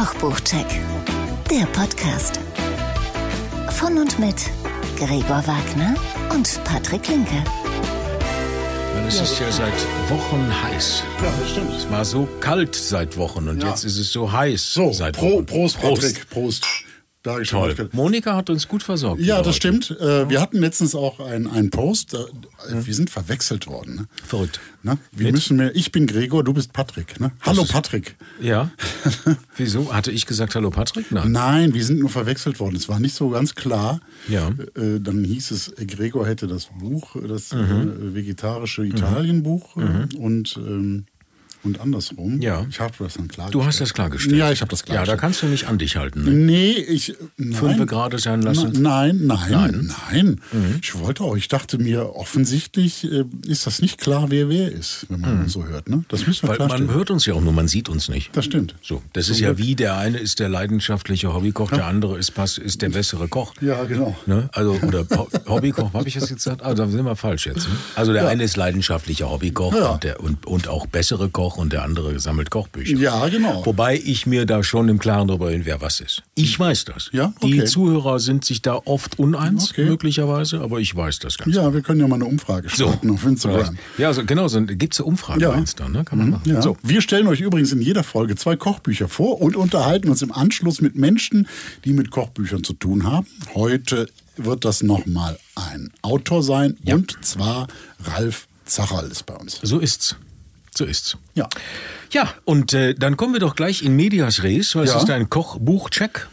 Kochbuchcheck, der Podcast. Von und mit Gregor Wagner und Patrick Linke. Es ist ja seit Wochen heiß. Ja, das stimmt. Es war so kalt seit Wochen und Ja. jetzt ist es so heiß So, seit Pro, Wochen. Prost, Patrick, Prost. Da hab ich schon Toll. Monika hat uns gut versorgt. Ja, das Leute. stimmt. Äh, wir hatten letztens auch einen, Post. Äh, Wir sind verwechselt worden. Ne? Verrückt. Ne? Wir Mit? müssen mehr. Ich bin Gregor, du bist Patrick. Ne? Hallo ist- Patrick. Ja. Wieso? Hatte ich gesagt Hallo Patrick? Nein. Nein, wir sind nur verwechselt worden. Es war nicht so ganz klar. Ja. Äh, dann hieß es, Gregor hätte das Buch, das Mhm. vegetarische Italienbuch äh, und, ähm, und andersrum. Ja. Ich habe das dann klar Du hast das klargestellt. Ja, ich habe das Ja, da klargestellt. kannst du nicht an dich halten. Ne? Nee, ich. Nein. Fünfe gerade sein lassen? Nein, nein, nein. Mhm. Ich wollte auch, ich dachte mir, offensichtlich äh, ist das nicht klar, wer wer ist, wenn man so hört. Ne? Das müssen wir Mhm. Weil man hört uns ja auch nur, man sieht uns nicht. Das stimmt. So, das ist ja wie der eine ist der leidenschaftliche Hobbykoch, der andere ist, pass- ist der bessere Koch. Ja, genau. Ne? Also, oder Ho- Hobbykoch, habe ich das jetzt gesagt? Ah, da sind wir falsch jetzt. Ne? Also der eine ist leidenschaftlicher Hobbykoch Ja. und, der, und, und auch bessere Koch und der andere sammelt Kochbücher. Ja, genau. Wobei ich mir da schon im Klaren darüber bin, wer was ist. Ich weiß das. Ja, Die okay. Zuhörer sind sich da oft uneins, Okay. möglicherweise, aber ich weiß das ganz Ja, wir können ja mal eine Umfrage starten auf Instagram. Ja, so, genau, so gibt es eine Umfrage Ja. bei Insta, ne? Kann man machen. Ja. So. Wir stellen euch übrigens in jeder Folge zwei Kochbücher vor und unterhalten uns im Anschluss mit Menschen, die mit Kochbüchern zu tun haben. Heute wird das nochmal ein Autor sein und zwar Ralf Zacherl ist bei uns. So ist's. So ist's. Ja. Ja, und äh, dann kommen wir doch gleich in Medias Res, weil es Ja. ist ein Kochbuchcheck.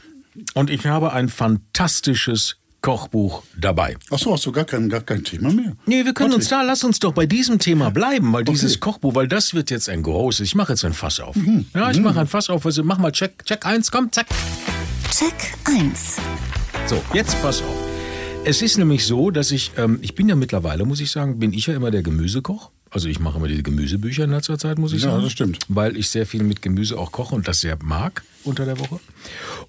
Und ich habe ein fantastisches Kochbuch dabei. Achso, hast du gar kein, gar kein Thema mehr? Nee, wir können uns Patrick. da, lass uns doch bei diesem Thema bleiben, weil dieses Okay. Kochbuch, weil das wird jetzt ein großes, ich mache jetzt ein Fass auf. Mhm. Ja, ich mache ein Fass auf, also mach mal Check, Check eins, komm, zack. Check 1. So, jetzt pass auf. Es ist nämlich so, dass ich, ähm, ich bin ja mittlerweile, muss ich sagen, bin ich ja immer der Gemüsekoch. Also ich mache immer die Gemüsebücher in letzter Zeit, muss ich Ja, sagen. das stimmt. Weil ich sehr viel mit Gemüse auch koche und das sehr mag unter der Woche.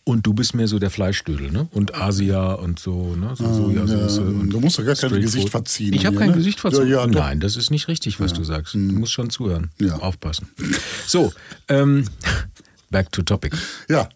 Und du bist mehr so der Fleischdödel, ne? Und Asia und so, ne? So Sojasauce ja, und du musst doch gar kein Gesicht verziehen Ich habe kein ne? Gesicht verziehen. Ja, ja. Nein, das ist nicht richtig, was du sagst. Du musst schon zuhören. Ja. Aufpassen. So, ähm, back to topic. Ja.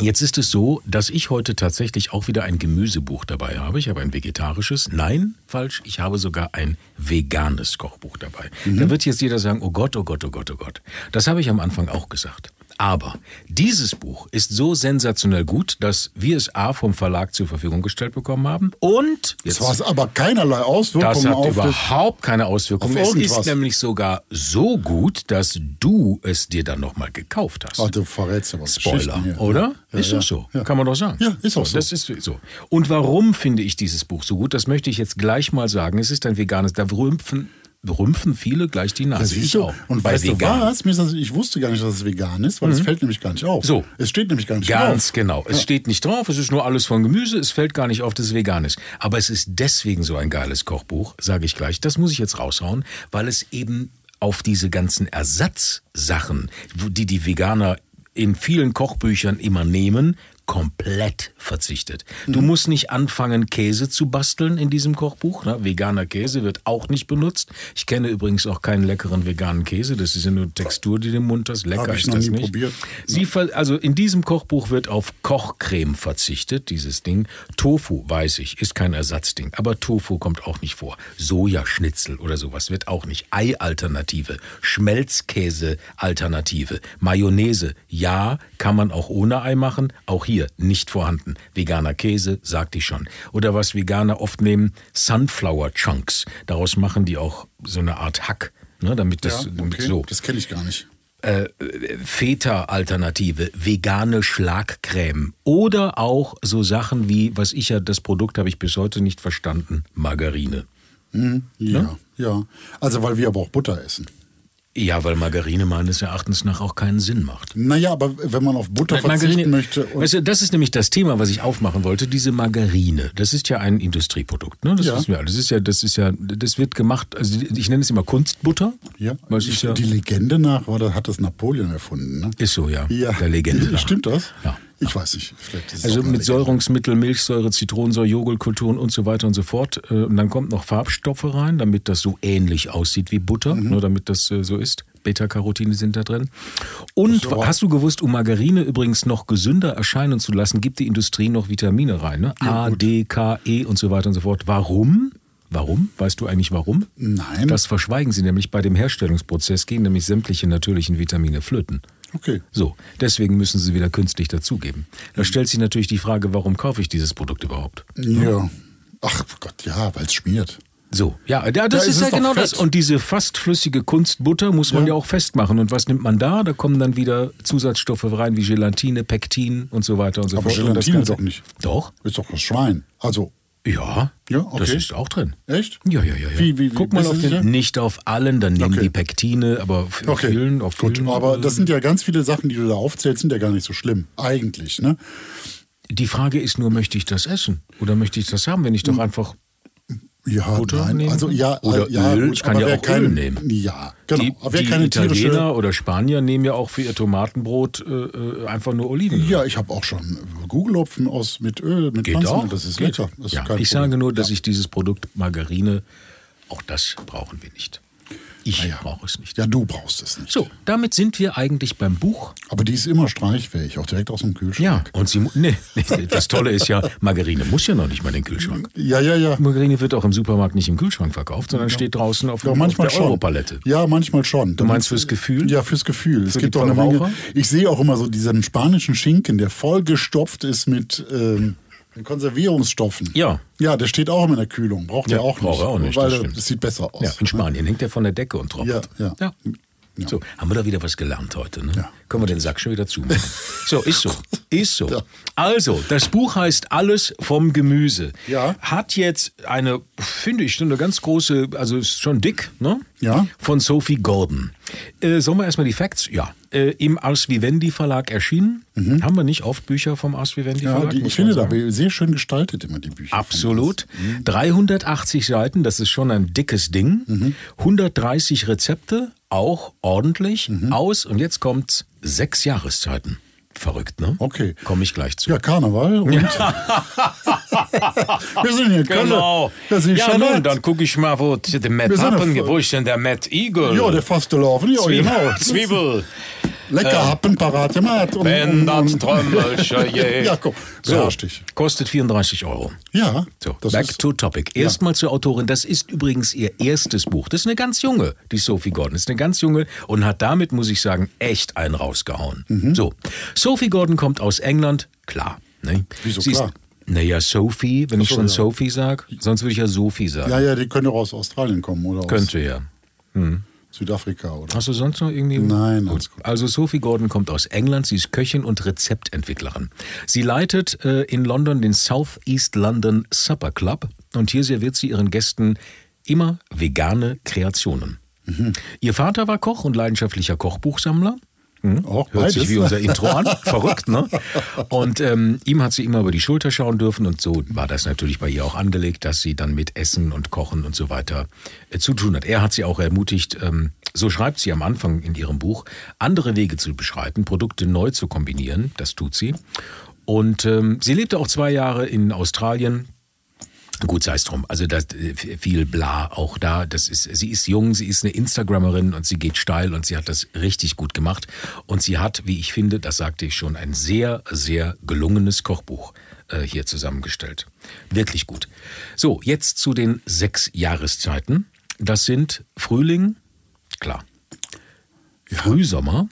Jetzt ist es so, dass ich heute tatsächlich auch wieder ein Gemüsebuch dabei habe. Ich habe ein vegetarisches. Nein, falsch. Ich habe sogar ein veganes Kochbuch dabei. Da wird jetzt jeder sagen, oh Gott, oh Gott, oh Gott, oh Gott. Das habe ich am Anfang auch gesagt. Aber dieses Buch ist so sensationell gut, dass wir es A vom Verlag zur Verfügung gestellt bekommen haben und Das war aber keinerlei Auswirkungen das hat auf überhaupt keine Auswirkungen. Es ist nämlich sogar so gut, dass du es dir dann nochmal gekauft hast. Ach, du verrätst was. Spoiler, oder? Ja, ist ja. doch so. Ja. Kann man doch sagen. Ja, ist auch so. Das ist so. Und warum finde ich dieses Buch so gut? Das möchte ich jetzt gleich mal sagen. Es ist ein veganes. Da rümpfen, rümpfen viele gleich die Nase. Das ich auch. Und weißt vegan. du was? Das, ich wusste gar nicht, dass es vegan ist, weil es fällt nämlich gar nicht auf. Mhm. So. Es steht nämlich gar nicht Ganz drauf. genau. Es steht nicht drauf, es ist nur alles von Gemüse, es fällt gar nicht auf, dass es vegan ist. Aber es ist deswegen so ein geiles Kochbuch, sage ich gleich. Das muss ich jetzt raushauen, weil es eben auf diese ganzen Ersatzsachen, die die Veganer in vielen Kochbüchern immer nehmen, komplett verzichtet. Du musst nicht anfangen, Käse zu basteln in diesem Kochbuch. Ne? Veganer Käse wird auch nicht benutzt. Ich kenne übrigens auch keinen leckeren veganen Käse. Das ist ja nur Textur, die du im Mund hast. Lecker Hab ich ist noch das nie nicht. probiert. Sie also in diesem Kochbuch wird auf Kochcreme verzichtet, dieses Ding. Tofu, weiß ich, ist kein Ersatzding, aber Tofu kommt auch nicht vor. Sojaschnitzel oder sowas wird auch nicht. Ei-Alternative, Schmelzkäse-Alternative, Mayonnaise, ja, kann man auch ohne Ei machen, auch hier nicht vorhanden. Veganer Käse, sagte ich schon. Oder was Veganer oft nehmen, Sunflower Chunks. Daraus machen die auch so eine Art Hack, ne, damit das Ja, okay. so. Das kenne ich gar nicht. Feta-Alternative, vegane Schlagcreme oder auch so Sachen wie, was ich ja, das Produkt habe ich bis heute nicht verstanden, Margarine. Ja, ja. Also, weil wir aber auch Butter essen. Ja, weil Margarine meines Erachtens nach auch keinen Sinn macht. Naja, aber wenn man auf Butter verzichten möchte. Weißt du, das ist nämlich das Thema, was ich aufmachen wollte. Diese Margarine, das ist ja ein Industrieprodukt. Ne? Das Ja. wissen wir alle. Das ist ja, das ist ja, das wird gemacht. Also ich nenne es immer Kunstbutter. ja, weil ich, ja, die Legende nach war, hat das Napoleon erfunden. Ne? ist so ja. Ja. Der Legende. nach. Stimmt das? Ja. Ich weiß nicht. Also mit. Säurungsmittel, Milchsäure, Zitronensäure, Joghurtkulturen und so weiter und so fort. Äh, Und dann kommt noch Farbstoffe rein, damit das so ähnlich aussieht wie Butter, Mhm. nur damit das äh, so ist. Beta-Carotine sind da drin. Und hast du gewusst, um Margarine übrigens noch gesünder erscheinen zu lassen, gibt die Industrie noch Vitamine rein. Ne? A, gut. D, K, E und so weiter und so fort. Warum? Warum? Weißt du eigentlich warum? Nein. Das verschweigen sie nämlich bei dem Herstellungsprozess, gehen nämlich sämtliche natürlichen Vitamine flöten. Okay. So, deswegen müssen sie wieder künstlich dazugeben. Da stellt sich natürlich die Frage, warum kaufe ich dieses Produkt überhaupt? Ja. Ach Gott, ja, weil es schmiert. So, ja, ja das Ja, ist ja genau das. fett. Und diese fast flüssige Kunstbutter muss man ja. Ja. auch festmachen. Und was nimmt man da? Da kommen dann wieder Zusatzstoffe rein wie Gelatine, Pektin und so weiter und so Aber fort. Das Gelatine doch nicht. Doch? Ist doch das Schwein. Also, Ja. Ja, okay. Das ist auch drin. echt? Ja, ja, ja. ja. Wie- wie- wie Guck mal auf den. Nicht auf allen, dann nehmen Okay. die Pektine, aber auf Okay, vielen, auf gut. vielen. Aber äh, das sind ja ganz viele Sachen, die du da aufzählst, sind ja gar nicht so schlimm. Eigentlich, ne? die Frage ist nur, möchte ich das essen? Oder möchte ich das haben, wenn ich doch Hm. einfach Ja, Butter nein. nehmen? Also ja, Oder äh, ja, Öl, gut, ich kann ja auch keine, Öl nehmen. Ja, genau. die, aber die keine tierische. Italiener oder Spanier nehmen ja auch für ihr Tomatenbrot äh, äh, einfach nur Olivenöl. Ja, ich habe auch schon Gugelhopfen aus mit Öl, mit Geht Pflanzen. auch. Das ist Geht. lecker. Das ist ja, kein ich Problem. sage nur, dass ja. ich dieses Produkt Margarine, auch das brauchen wir nicht. Ich Ah ja. brauche es nicht. Ja, du brauchst es nicht. So, damit sind wir eigentlich beim Buch. Aber die ist immer streichfähig, auch direkt aus dem Ja, Kühlschrank. und sie, nee, das Tolle ist ja, Margarine muss ja noch nicht mal in den Kühlschrank. Ja, ja, ja. Margarine wird auch im Supermarkt nicht im Kühlschrank verkauft, sondern steht draußen auf, Ja, auf manchmal der schon. Europalette. Ja, manchmal schon. Du meinst fürs Gefühl? Ja, fürs Gefühl. es Für gibt die auch eine Menge. Ich sehe auch immer so diesen spanischen Schinken, der vollgestopft ist mit ähm, Konservierungsstoffen. Ja. Ja, der steht auch immer in der Kühlung. Braucht Ja, er auch nicht. braucht er auch nicht, Weil das das sieht besser aus. Ja, in Spanien hängt der von der Decke und tropft. Ja, ja. ja. So, haben wir da wieder was gelernt heute, ne? Ja. Können wir den Sack schon wieder zumachen. so, ist so. Ist so. Also, das Buch heißt Alles vom Gemüse. Ja. Hat jetzt eine, finde ich, eine ganz große, also ist schon dick, ne? Ja. Von Sophie Gordon. Äh, sollen wir erstmal die Facts? Ja. Äh, Im Ars Vivendi Verlag erschienen. Haben wir nicht oft Bücher vom Ars Vivendi Mhm. Ja, Verlag? die, ich finde man da sagen. sehr schön gestaltet immer die Bücher. Absolut. 380 Seiten, das ist schon ein dickes Ding. Mhm. 130 Rezepte, auch ordentlich. Mhm. Aus, und jetzt kommt's, sechs Jahreszeiten. Verrückt, ne? Okay. Komme ich gleich zu. Ja, Karneval. Und Wir sind hier. Genau. Das ist Ja, nun, dann gucke ich mal, wo der Matt Happen, wo ist denn der Matt Eagle? Ja, der Fastelavn. Ja, Zwiebel. genau. Zwiebel. Lecker Happen parat gemacht. Und, Wenn das Trommelchen je. Ja, komm, So, dich. kostet 34 Euro. Ja, So, back ist, to topic. Erstmal zur Autorin. Das ist übrigens ihr erstes Buch. Das ist eine ganz junge, die Sophie Gordon. Das ist eine ganz junge und hat damit, muss ich sagen, echt einen rausgehauen. Mhm. So, Sophie Gordon kommt aus England. Klar. Ne? Wieso Sie ist- klar? Naja, Sophie, wenn ich so, schon ja. Sophie sage, sonst würde ich ja Sophie sagen. ja, ja, die können doch aus Australien kommen oder Könnte ja. aus Südafrika oder. Hast du sonst noch irgendwie? Nein, alles gut. Also Sophie Gordon kommt aus England. Sie ist Köchin und Rezeptentwicklerin. Sie leitet äh, in London den South East London Supper Club und hier serviert sie ihren Gästen immer vegane Kreationen. Mhm. Ihr Vater war Koch und leidenschaftlicher Kochbuchsammler. Auch Hört sich wie unser Intro an. Verrückt, ne? Und ähm, ihm hat sie immer über die Schulter schauen dürfen und so war das natürlich bei ihr auch angelegt, dass sie dann mit Essen und Kochen und so weiter äh, zu tun hat. Er hat sie auch ermutigt, ähm, so schreibt sie am Anfang in ihrem Buch, andere Wege zu beschreiten, Produkte neu zu kombinieren. Das tut sie. Und ähm, sie lebte auch zwei Jahre in Australien, Gut, sei es drum. Also das äh, viel bla auch da. Das ist, sie ist jung, sie ist eine Instagrammerin und sie geht steil und sie hat das richtig gut gemacht. Und sie hat, wie ich finde, das sagte ich schon, ein sehr, sehr gelungenes Kochbuch äh, hier zusammengestellt. Wirklich gut. So, jetzt zu den sechs Jahreszeiten. Das sind Frühling, klar. Frühsommer,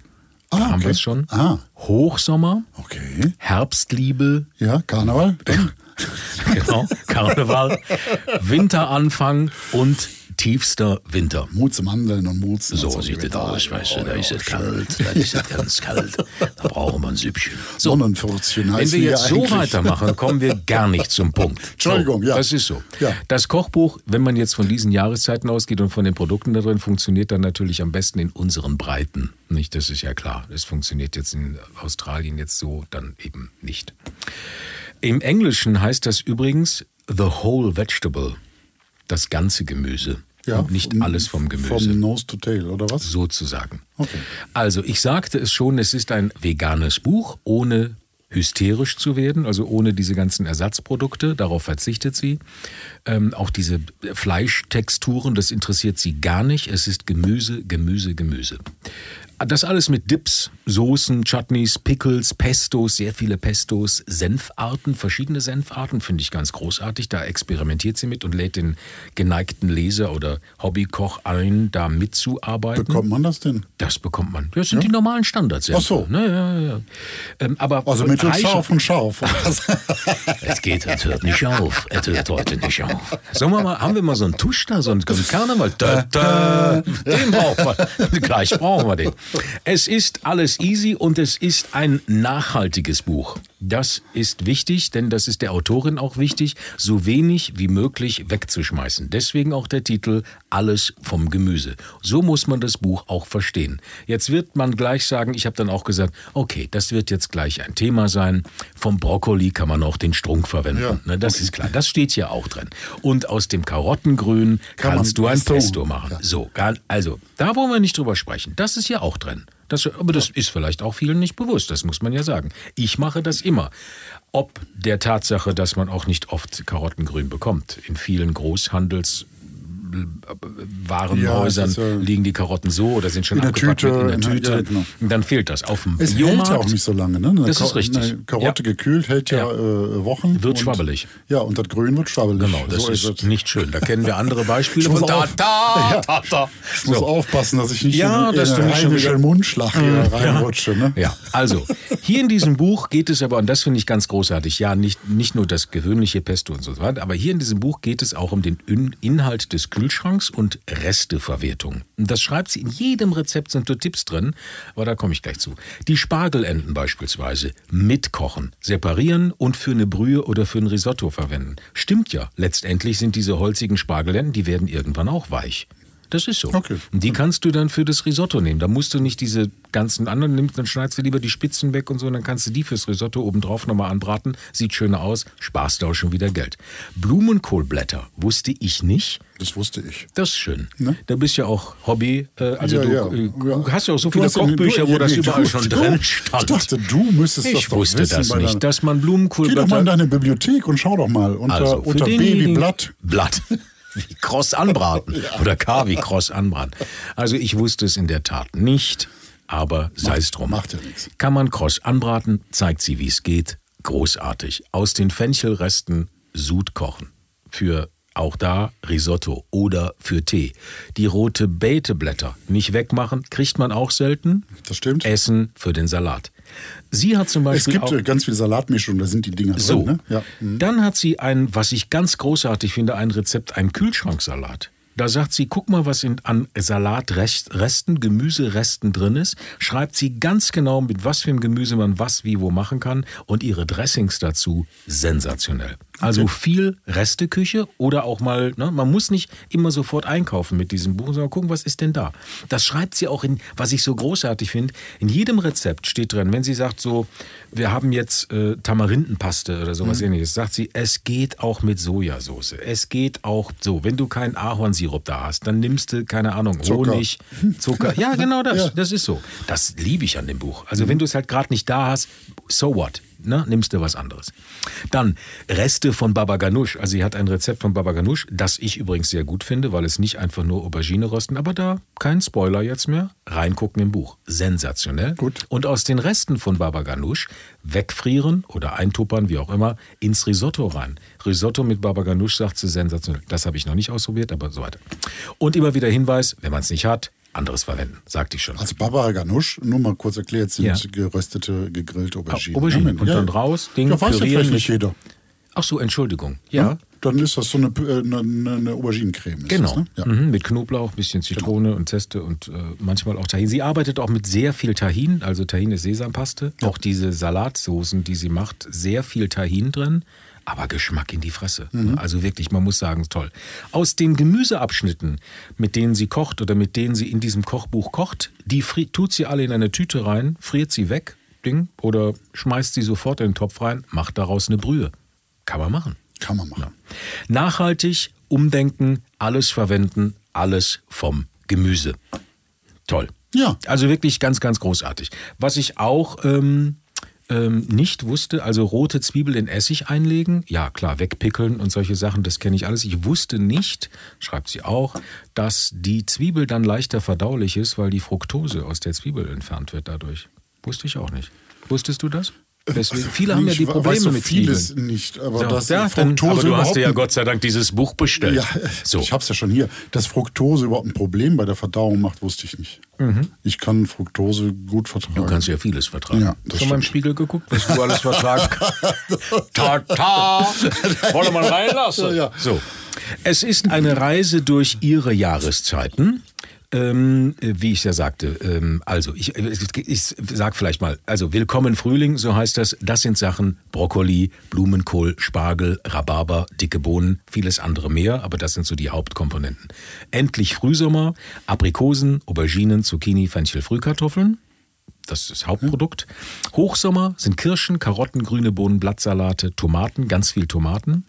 da Ah, haben okay. wir es schon. Ah. Hochsommer, Okay. Herbstliebe, Ja, Karneval. Dann. genau, Karneval, Winteranfang und tiefster Winter. Mut zum Mandeln und Mut zum So sieht es aus, weißt du, da ist es kalt, da ist es ganz kalt, da brauchen wir ein Süppchen. So, Sonnenfürzchen wenn heißt wir die jetzt so weitermachen, kommen wir gar nicht zum Punkt. Entschuldigung, so, ja. Das ist so. Ja. Das Kochbuch, wenn man jetzt von diesen Jahreszeiten ausgeht und von den Produkten da drin, funktioniert dann natürlich am besten in unseren Breiten. Nicht, das ist ja klar. Das funktioniert jetzt in Australien jetzt so dann eben nicht. Im Englischen heißt das übrigens the whole vegetable, das ganze Gemüse. Ja, und nicht vom- alles vom Gemüse Vom Nose to Tail, oder was? sozusagen. Okay. Also ich sagte es schon, es ist ein veganes Buch ohne hysterisch zu werden, also ohne diese ganzen Ersatzprodukte. Darauf verzichtet sie. Ähm, auch diese Fleischtexturen, das interessiert sie gar nicht. Es ist Gemüse, Gemüse, Gemüse. Das alles mit Dips, Soßen, Chutneys, Pickles, Pestos, sehr viele Pestos, Senfarten, verschiedene Senfarten, finde ich ganz großartig. Da experimentiert sie mit und lädt den geneigten Leser oder Hobbykoch ein, da mitzuarbeiten. Bekommt man das denn? Das bekommt man. Das sind die normalen Standards. Ach so. Ne, ja, ja. Ähm, aber Also mittelscharf und scharf. es geht, es hört nicht auf. Es hört heute nicht auf. Sollen wir mal, haben wir mal so einen Tusch da, so einen, so einen Karneval? Da, da, den brauchen wir. Gleich brauchen wir den. Es ist alles easy und es ist ein nachhaltiges Buch. Das ist wichtig, denn das ist der Autorin auch wichtig, so wenig wie möglich wegzuschmeißen. Deswegen auch der Titel Alles vom Gemüse. So muss man das Buch auch verstehen. Jetzt wird man gleich sagen, ich habe dann auch gesagt, okay, das wird jetzt gleich ein Thema sein. Vom Brokkoli kann man auch den Strunk verwenden. Ja, ne, das ist klar. Das steht hier auch drin. Und aus dem Karottengrün Kann kannst du ein Pesto- machen. Ja. So, also, da wollen wir nicht drüber sprechen. Das ist ja auch drin. Das, aber das ist vielleicht auch vielen nicht bewusst, das muss man ja sagen. Ich mache das immer. Ob der Tatsache, dass man auch nicht oft Karottengrün bekommt. In vielen Großhandels Warenhäusern Ja, ist, liegen die Karotten so oder sind schon in der abgepackt Tüte, mit in der Tüte. ja, genau. Und Dann fehlt das. Auf dem Es hält ja Biomarkt auch nicht so lange. Ne? Eine Das ist richtig. Eine Karotte Ja. gekühlt hält ja. Äh, Wochen. Wird und- schwabbelig. Ja, und das Grün wird schwabbelig. Genau, das so ist, es. nicht schön. Da kennen wir andere Beispiele Ich muss von da, auf- da, da, da. Ich muss So. aufpassen, dass ich nicht Ja, in, dass in du einen Mundschlag hier reinrutsche. Ne? Ja, also hier in diesem Buch geht es aber, und das finde ich ganz großartig, ja, nicht, nicht nur das gewöhnliche Pesto und so weiter, aber hier in diesem Buch geht es auch um den In- Inhalt des Kühlschranks und Resteverwertung. Das schreibt sie in jedem Rezept, sind dort Tipps drin, aber da komme ich gleich zu. Die Spargelenden beispielsweise mitkochen, separieren und für eine Brühe oder für ein Risotto verwenden. Stimmt ja, letztendlich sind diese holzigen Spargelenden, die werden irgendwann auch weich. Das ist so. Okay. Und Die kannst du dann für das Risotto nehmen. Da musst du nicht diese ganzen anderen nehmen, dann schneidest du lieber die Spitzen weg und so, und dann kannst du die fürs Risotto obendrauf nochmal anbraten. Sieht schöner aus, sparst du auch schon wieder Geld. Blumenkohlblätter wusste ich nicht. Das wusste ich. Das ist schön. Ne? Da bist ja auch Hobby. Äh, also Ja, du, ja. äh, Ja. hast ja auch so Du viele ja- Kochbücher, du- wo das nee, überall du- schon drin stand. Ich dachte, du müsstest das ich wusste wissen das nicht, dass man Geh doch mal Blumenkohlblätter... in deine Bibliothek und schau doch mal unter, Also, unter B wie denjenigen- Blatt. Blatt. Wie kross anbraten. Oder K wie kross anbraten. Also ich wusste es in der Tat nicht, aber sei es drum. macht ja nichts. Kann man kross anbraten, zeigt sie, wie es geht. Großartig. Aus den Fenchelresten Sud kochen. Für auch da Risotto oder für Tee. Die rote Beeteblätter nicht wegmachen, kriegt man auch selten. Das stimmt. Essen für den Salat. Sie hat zum Es Beispiel gibt auch ganz viel Salatmischung, da sind die Dinger so, drin. Ne? Ja. Mhm. dann hat sie ein, was ich ganz großartig finde, ein Rezept, ein Kühlschranksalat. Da sagt sie, guck mal, was in, an Salatresten, Gemüseresten drin ist. Schreibt sie ganz genau, mit was für einem Gemüse man was wie wo machen kann. Und ihre Dressings dazu sensationell. Also viel Resteküche oder auch mal, ne, man muss nicht immer sofort einkaufen mit diesem Buch, sondern gucken, was ist denn da. Das schreibt sie auch in, was ich so großartig finde, in jedem Rezept steht drin, wenn sie sagt so, wir haben jetzt äh, Tamarindenpaste oder sowas ähnliches, sagt sie, es geht auch mit Sojasauce. Es geht auch so, wenn du keinen Ahornsirup da hast, dann nimmst du, keine Ahnung, Zucker. Honig, Zucker. Ja, genau das. Ja. Das ist so. Das liebe ich an dem Buch. Also wenn du es halt gerade nicht da hast, so what? Ne, nimmst du was anderes. Dann Reste von Baba Ganoush. Also sie hat ein Rezept von Baba Ganoush, das ich übrigens sehr gut finde, weil es nicht einfach nur Aubergine rösten, aber da kein Spoiler jetzt mehr. Reingucken im Buch. Sensationell. Gut. Und aus den Resten von Baba Ganoush wegfrieren oder eintuppern, wie auch immer, ins Risotto rein. Risotto mit Baba Ganoush sagt sie sensationell. Das habe ich noch nicht ausprobiert, aber so weiter. Und immer wieder Hinweis, wenn man es nicht hat, anderes verwenden, sagte ich schon. Also Baba Ganoush, nur mal kurz erklärt, sind Ja. geröstete, gegrillte Auberginen. Auberginen. Ja, Und ja. dann raus, Ding, Ja, weiß ja vielleicht nicht jeder. Ach so, Entschuldigung. Ja. Dann ist das so eine, äh, eine, eine Auberginencreme. Genau. Das, ne? ja. mhm, mit Knoblauch, bisschen Zitrone und Zeste und äh, manchmal auch Tahin. Sie arbeitet auch mit sehr viel Tahin, also Tahin ist Sesampaste. Auch diese Salatsoßen, die sie macht, sehr viel Tahin drin, aber Geschmack in die Fresse. Also wirklich, man muss sagen, toll. Aus den Gemüseabschnitten, mit denen sie kocht oder mit denen sie in diesem Kochbuch kocht, die tut sie alle in eine Tüte rein, friert sie weg, Ding, oder schmeißt sie sofort in den Topf rein, macht daraus eine Brühe. Kann man machen. Kann man machen. Nachhaltig, umdenken, alles verwenden, alles vom Gemüse. Toll. Ja. Also wirklich ganz, ganz großartig. Was ich auch ähm, ähm, nicht wusste, also rote Zwiebel in Essig einlegen, ja klar, wegpickeln und solche Sachen, das kenne ich alles. Ich wusste nicht, schreibt sie auch, dass die Zwiebel dann leichter verdaulich ist, weil die Fructose aus der Zwiebel entfernt wird dadurch. Wusste ich auch nicht. Wusstest du das? Deswegen, viele haben ja die Probleme so mit vieles Zwiebeln. nicht, aber So, das ja, dann, Fructose aber du hast dir ja Gott sei Dank dieses Buch bestellt. Ja, so. ich habe es ja schon hier. Dass Fructose überhaupt ein Problem bei der Verdauung macht, wusste ich nicht. Ich kann Fructose gut vertragen. Mhm. Du kannst ja vieles vertragen. Ja, das Schon mal im. Spiegel geguckt, was du alles vertragen kannst? ta, ta. Wollen wir mal reinlassen? Ja, ja. So. Es ist eine Reise durch ihre Jahreszeiten. Ähm, äh, wie ich ja sagte, ähm, also ich, ich, ich sag vielleicht mal, also Willkommen Frühling, so heißt das. Das sind Sachen Brokkoli, Blumenkohl, Spargel, Rhabarber, dicke Bohnen, vieles andere mehr, aber das sind so die Hauptkomponenten. Endlich Frühsommer, Aprikosen, Auberginen, Zucchini, Fenchel, Frühkartoffeln. Das ist das Hauptprodukt. Hochsommer sind Kirschen, Karotten, grüne Bohnen, Blattsalate, Tomaten, ganz viel Tomaten.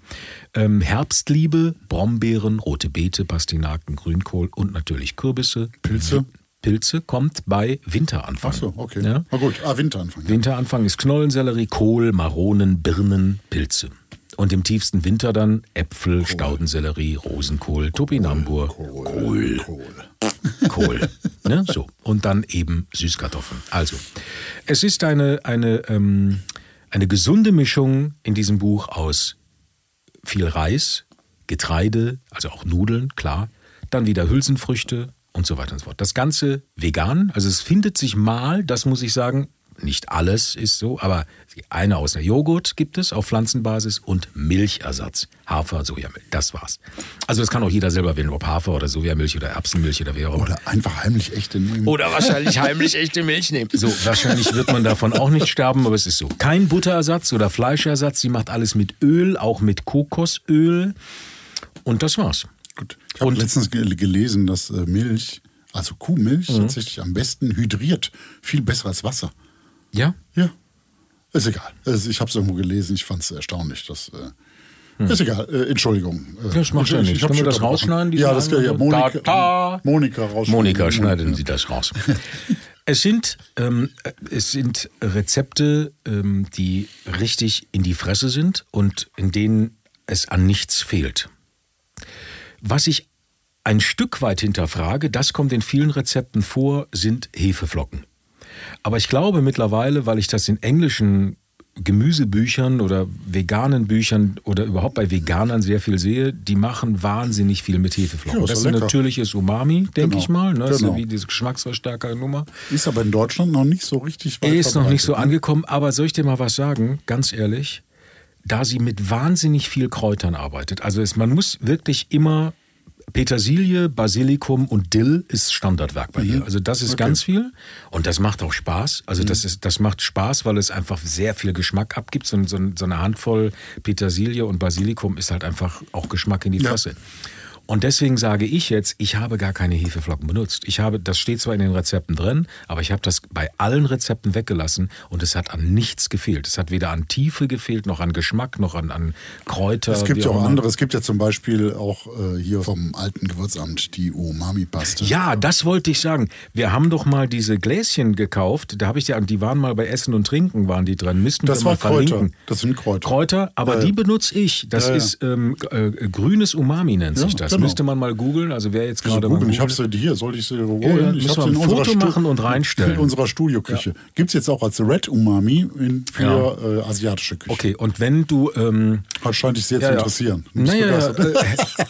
Ähm, Herbstliebe, Brombeeren, rote Beete, Pastinaken, Grünkohl und natürlich Kürbisse. Pilze? Pilze kommt bei Winteranfang. Ach so, okay. Ja? Na gut, ah, Winteranfang. Ja. Winteranfang ist Knollensellerie, Kohl, Maronen, Birnen, Pilze. Und im tiefsten Winter dann Äpfel, Staudensellerie, Rosenkohl, Topinambur, Kohl. Kohl. Kohl. ne? So. Und dann eben Süßkartoffeln. Also, es ist eine, eine, ähm, eine gesunde Mischung in diesem Buch aus viel Reis, Getreide, also auch Nudeln, klar, dann wieder Hülsenfrüchte und so weiter und so fort. Das Ganze vegan, also es findet sich mal, das muss ich sagen, nicht alles ist so, aber eine aus der Joghurt gibt es auf Pflanzenbasis und Milchersatz. Hafer, Sojamilch, das war's. Also das kann auch jeder selber wählen, ob Hafer oder Sojamilch oder Erbsenmilch oder wer auch immer. Oder einfach heimlich echte nehmen. Oder wahrscheinlich heimlich echte Milch nehmen. So, wahrscheinlich wird man davon auch nicht sterben, aber es ist so. Kein Butterersatz oder Fleischersatz. Sie macht alles mit Öl, auch mit Kokosöl. Und das war's. Gut. Ich habe letztens ge- gelesen, dass äh, Milch, also Kuhmilch, Mhm. tatsächlich am besten hydriert. Viel besser als Wasser. Ja? Ja. Ist egal. Also ich habe es irgendwo gelesen, ich fand es erstaunlich. Dass, äh, Ist egal, äh, Entschuldigung. Äh, Hm. Das macht ich- ja ich- nichts. Können wir das rausschneiden, Ja, das kann ja. Monika, Ta- ta. Monika rausschneiden. Monika, schneiden Ja. Sie das raus. Es sind, ähm, es sind Rezepte, ähm, die richtig in die Fresse sind und in denen es an nichts fehlt. Was ich ein Stück weit hinterfrage, das kommt in vielen Rezepten vor, sind Hefeflocken. Aber ich glaube mittlerweile, weil ich das in englischen Gemüsebüchern oder veganen Büchern oder überhaupt bei Veganern sehr viel sehe, die machen wahnsinnig viel mit Hefeflocken. Ja, das ist ein natürliches Umami, denke Genau, ich mal. Ne? Das ist ja genau. wie diese Geschmacksverstärker-Nummer. Ist aber in Deutschland noch nicht so richtig weit ist noch nicht so ne? angekommen, aber soll ich dir mal was sagen, ganz ehrlich? Da sie mit wahnsinnig viel Kräutern arbeitet. Also es, man muss wirklich immer Petersilie, Basilikum und Dill ist Standardwerk bei ihr. Also das ist Mhm. Okay. Mhm. ganz viel und das macht auch Spaß. Also das ist das macht Spaß, weil es einfach sehr viel Geschmack abgibt. So, so, so eine Handvoll Petersilie und Basilikum ist halt einfach auch Geschmack in die Ja. Und deswegen sage ich jetzt, ich habe gar keine Hefeflocken benutzt. Ich habe, das steht zwar in den Rezepten drin, aber ich habe das bei allen Rezepten weggelassen und es hat an nichts gefehlt. Es hat weder an Tiefe gefehlt, noch an Geschmack, noch an, an Kräuter. Es gibt ja auch andere. Es gibt ja zum Beispiel auch äh, hier vom alten Gewürzamt die Umami-Paste. Ja, das wollte ich sagen. Wir haben doch mal diese Gläschen gekauft. Da habe ich ja, die waren mal bei Essen und Trinken, waren die drin. Müssten Das wir mal Kräuter. verlinken. Das sind Kräuter. Kräuter, aber Ja, die ja. benutze ich. Das Ja, ist ähm, äh, grünes Umami nennt sich das. Genau. Müsste man mal googeln. Also wer jetzt gerade googeln? Ich habe sie hier, soll ich sie holen? Ja, ja, ich habe sie in ein unserer Foto Stu- machen und reinstellen. In unserer Studioküche. Gibt es jetzt auch als Red Umami in, für äh, asiatische Küche. Okay, und wenn du ähm, Das scheint dich sehr zu interessieren. Naja, äh,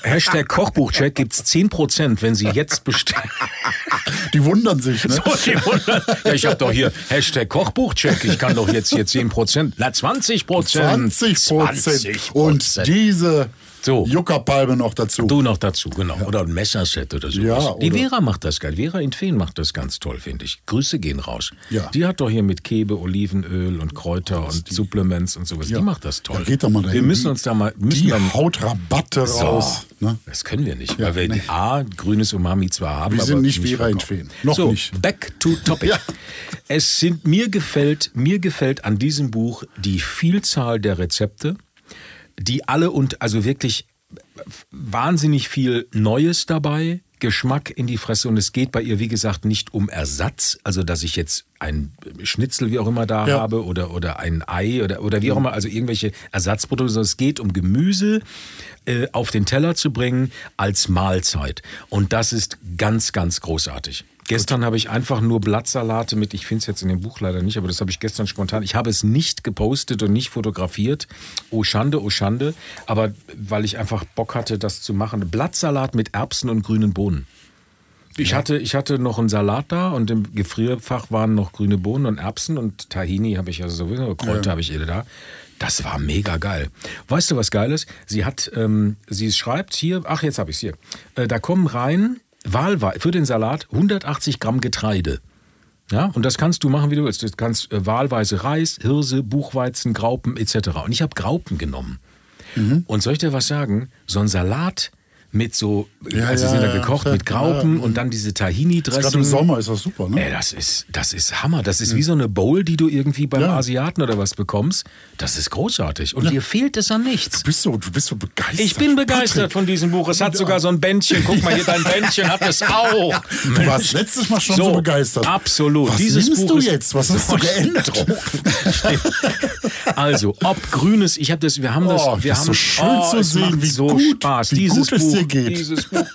Hashtag Kochbuchcheck gibt's 10%, wenn Sie jetzt bestellen. Die wundern sich, ne? So, die wundern. ja, ich habe doch hier Hashtag Kochbuchcheck. Ich kann doch jetzt hier 10%, na 20%. 20 Prozent. Und diese So. Juckerpalme noch dazu. Du noch dazu, genau. Oder ein Messerset oder so. Ja, die Vera macht das geil. Vera in Feen macht das ganz toll, finde ich. Grüße gehen raus. Ja. Die hat doch hier mit Kebe, Olivenöl und Kräuter und Supplements und sowas. Ja. Die macht das toll. Ja, geht doch mal dahin. Wir müssen Die- uns da mal. Müssen Die dann, haut Rabatte So. raus. Ne? Das können wir nicht, Ja, weil wir nee. A, grünes Umami zwar haben, Wir aber sind nicht Vera in. Feen. Noch so, nicht. back to topic. Ja. Es sind, mir gefällt, mir gefällt an diesem Buch die Vielzahl der Rezepte, die alle und also wirklich wahnsinnig viel Neues dabei, Geschmack in die Fresse und es geht bei ihr, wie gesagt, nicht um Ersatz, also dass ich jetzt ein Schnitzel, wie auch immer, da Ja. habe oder, oder ein Ei oder, oder wie auch immer, also irgendwelche Ersatzprodukte, sondern es geht um Gemüse äh, auf den Teller zu bringen als Mahlzeit. Und das ist ganz, ganz großartig. Gestern habe ich einfach nur Blattsalate mit, ich finde es jetzt in dem Buch leider nicht, aber das habe ich gestern spontan, ich habe es nicht gepostet und nicht fotografiert. Oh Schande, oh Schande. Aber weil ich einfach Bock hatte, das zu machen. Blattsalat mit Erbsen und grünen Bohnen. Ich, hatte, ich hatte noch einen Salat da und im Gefrierfach waren noch grüne Bohnen und Erbsen und Tahini habe ich also sowieso, Kräuter habe ich eh da. Das war mega geil. Weißt du, was geil ist? Sie hat, ähm, sie schreibt hier, ach, jetzt habe ich es hier. Äh, da kommen rein, wahlweise, für den Salat 180 Gramm Getreide. Ja, und das kannst du machen, wie du willst. Du kannst äh, wahlweise Reis, Hirse, Buchweizen, Graupen etc. Und ich habe Graupen genommen. Und soll ich dir was sagen? So ein Salat mit so, Ja, also ja, sind da gekocht ja, mit Graupen ja. und dann diese Gerade Tahini-Dressing. im Sommer ist das super, ne? Ey, das ist, das ist Hammer. Das ist wie so eine Bowl, die du irgendwie beim. Asiaten oder was bekommst. Das ist großartig. Und dir fehlt es an nichts. Du bist so, du bist so begeistert. Ich bin begeistert Patrick, von diesem Buch. Es hat sogar so ein Bändchen. Guck mal hier, dein Bändchen hat es auch. Du warst letztes Mal schon so, begeistert. Absolut. Was Dieses nimmst Buch du jetzt? Was hast du geändert? Also, ob grünes, ich habe das, wir haben das, Oh, wir das haben so schön zu es sehen, wie so gut- Spaß. wie dieses Buch, dir geht. dieses Buch,